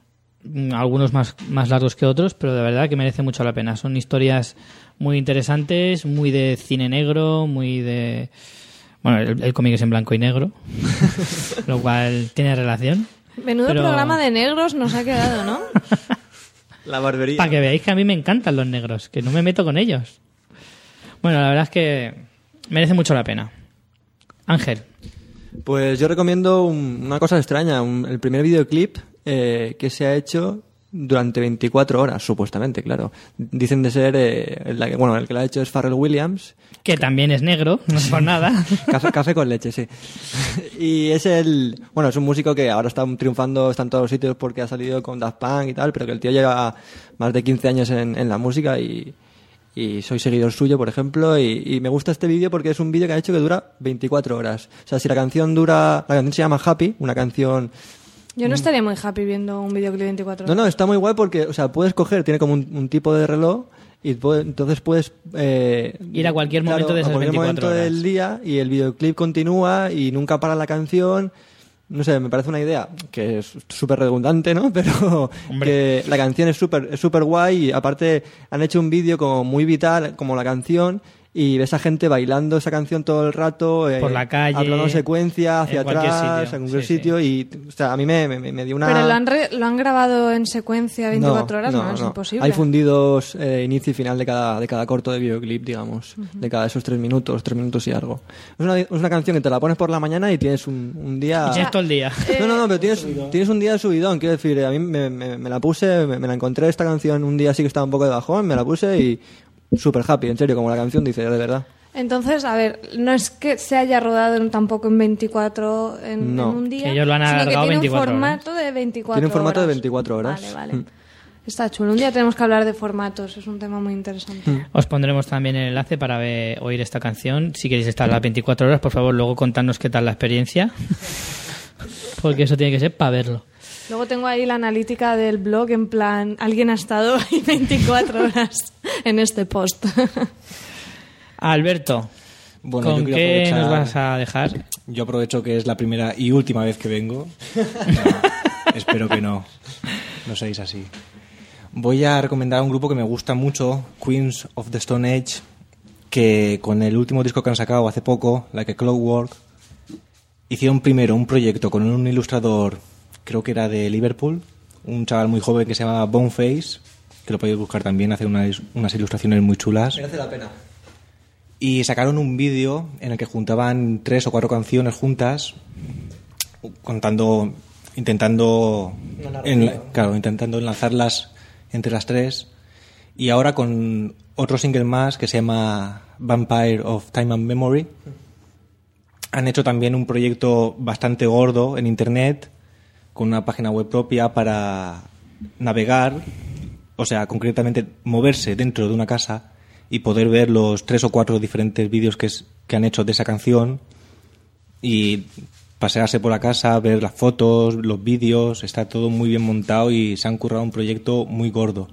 mm, algunos más, más largos que otros, pero de verdad que merece mucho la pena. Son historias muy interesantes, muy de cine negro, muy de... Bueno, el, el cómic es en blanco y negro, lo cual tiene relación. Menudo Pero- programa de negros nos ha quedado, ¿no? La barbería. Para que veáis que a mí me encantan los negros, que no me meto con ellos. Bueno, la verdad es que merece mucho la pena. Ángel, Pues yo recomiendo un- una cosa extraña, un- el primer videoclip eh, que se ha hecho durante 24 horas, supuestamente, claro. Dicen de ser, eh, la que- bueno, el que lo ha hecho es Pharrell Williams, que también es negro, no es por nada. café, café con leche, sí. Y es el, bueno, es un músico que ahora está triunfando, está en todos los sitios porque ha salido con Daft Punk y tal, pero que el tío lleva más de 15 años en, en la música y, y soy seguidor suyo, por ejemplo, y, y me gusta este vídeo porque es un vídeo que ha hecho que dura 24 horas. O sea, si la canción dura, la canción se llama Happy, una canción Yo no estaría muy happy viendo un videoclip 24 no, horas. no, está muy guay porque, o sea, puedes coger, tiene como un, un tipo de reloj y puede- entonces puedes eh, Ir a cualquier momento de a esas cualquier 24 momento horas. del día y el videoclip continúa y nunca para la canción. No sé, me parece una idea que es súper redundante, ¿no? Pero Hombre. que la canción es súper es súper guay y aparte han hecho un vídeo como muy vital, como la canción, y ves a gente bailando esa canción todo el rato, eh, Por la calle, hablando en secuencia, hacia en atrás, sitio. en cualquier Sí, sí. sitio, y o sea, a mí me, me, me dio una... Pero lo han, re- lo han grabado en secuencia 24 horas, no, es imposible. Hay fundidos eh, inicio y final de cada, de cada corto de videoclip, digamos, de cada esos tres minutos, tres minutos y algo. Es una, es una canción que te la pones por la mañana y tienes un, un día... Tienes todo el día. No, no, no, pero tienes, tienes un día de subidón, quiero decir, a mí me, me- me la puse, me, me la encontré esta canción un día así que estaba un poco de bajón, me la puse y súper happy, en serio, como la canción dice, de verdad. Entonces, a ver, no es que se haya rodado en- tampoco en 24 en, No. en un día, Que ellos lo han sino que tiene 24 un horas. formato de 24 Tiene un formato de horas. 24 horas. Vale, vale. Mm. Está chulo. Un día tenemos que hablar de formatos, es un tema muy interesante. Mm. Os pondremos también el enlace para ver- oír esta canción. Si queréis estar las 24 horas, por favor, luego contadnos qué tal la experiencia. Porque eso tiene que ser para verlo. Luego tengo ahí la analítica del blog en plan, alguien ha estado ahí 24 horas en este post. Alberto, Bueno, yo ¿con quiero qué nos vas a dejar? Yo aprovecho que es la primera y última vez que vengo. No, espero que no. No seáis así. Voy a recomendar un grupo que me gusta mucho, Queens of the Stone Age, que con el último disco que han sacado hace poco, Like a Clockwork, hicieron primero un proyecto con un ilustrador, creo que era de Liverpool, un chaval muy joven que se llama Boneface, que lo podéis buscar también, hace unas, unas ilustraciones muy chulas. Merece la pena. Y sacaron un vídeo en el que juntaban tres o cuatro canciones juntas, contando, intentando, enla- claro, intentando enlazarlas entre las tres. Y ahora con otro single más que se llama Vampire of Time and Memory. Han hecho también un proyecto bastante gordo en internet, con una página web propia para navegar, o sea, concretamente moverse dentro de una casa y poder ver los tres o cuatro diferentes vídeos que, es- que han hecho de esa canción y pasearse por la casa, ver las fotos, los vídeos, está todo muy bien montado y se han currado un proyecto muy gordo.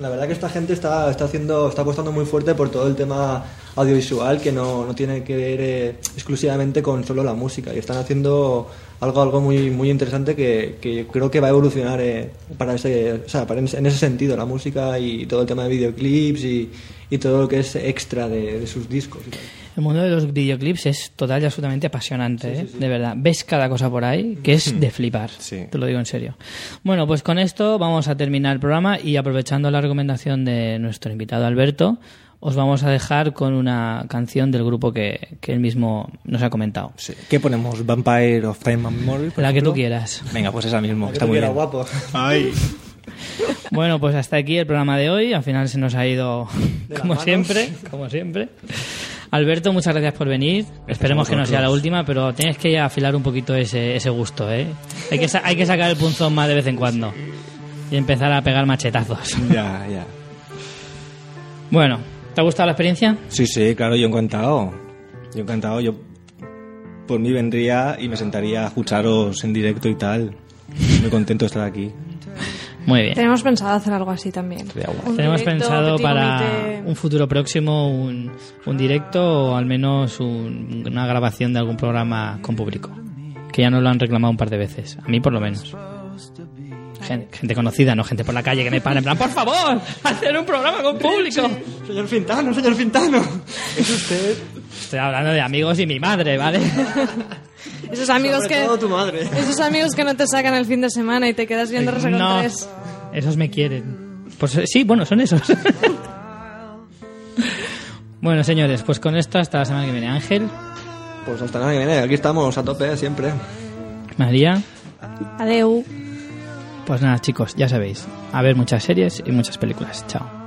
La verdad que esta gente está, está haciendo, está apostando muy fuerte por todo el tema audiovisual que no, no tiene que ver eh, exclusivamente con solo la música y están haciendo algo algo muy muy interesante que, que creo que va a evolucionar eh, para ese, o sea, para en, en ese sentido la música y todo el tema de videoclips y, y todo lo que es extra de, de sus discos. y tal. El mundo de los videoclips es total y absolutamente apasionante, ¿eh? de verdad. Ves cada cosa por ahí que es de flipar, Sí. te lo digo en serio. Bueno, pues con esto vamos a terminar el programa y aprovechando la recomendación de nuestro invitado Alberto, os vamos a dejar con una canción del grupo que, que él mismo nos ha comentado. Sí. ¿Qué ponemos? ¿Vampire of Time and Memory? La que tú quieras. Venga, pues esa mismo, Que está tú muy quieras, bien. guapo. Ay. Bueno, pues hasta aquí el programa de hoy. Al final se nos ha ido como siempre, como siempre. Alberto, muchas gracias por venir. Esperemos que no sea la última, pero tienes que afilar un poquito ese, ese gusto, ¿eh? Hay que, sa- hay que sacar el punzón más de vez en cuando y empezar a pegar machetazos. Ya, ya. Bueno, ¿te ha gustado la experiencia? Sí, sí, claro, yo encantado. Yo encantado, yo por mí vendría y me sentaría a escucharos en directo y tal. Muy contento de estar aquí. Muy bien. Tenemos pensado hacer algo así también. Un Tenemos directo, pensado para comité. un futuro próximo un, un directo o al menos un- una grabación de algún programa con público. Que ya nos lo han reclamado un par de veces. A mí por lo menos. Gen- Gente conocida, no gente por la calle que me para en plan, por favor, hacer un programa con público. Señor Fintano, señor Fintano. Es usted. Estoy hablando de amigos y mi madre, ¿vale? Esos amigos Sobre que... todo tu madre. Esos amigos que no te sacan el fin de semana y te quedas viendo Resaca no, 3. esos me quieren. Pues eh, sí, bueno, son esos. bueno, señores, pues con esto hasta la semana que viene. Ángel, Pues hasta nada que viene. Aquí estamos a tope siempre. María. Adeu. Pues nada, chicos, ya sabéis. A ver muchas series y muchas películas. Chao.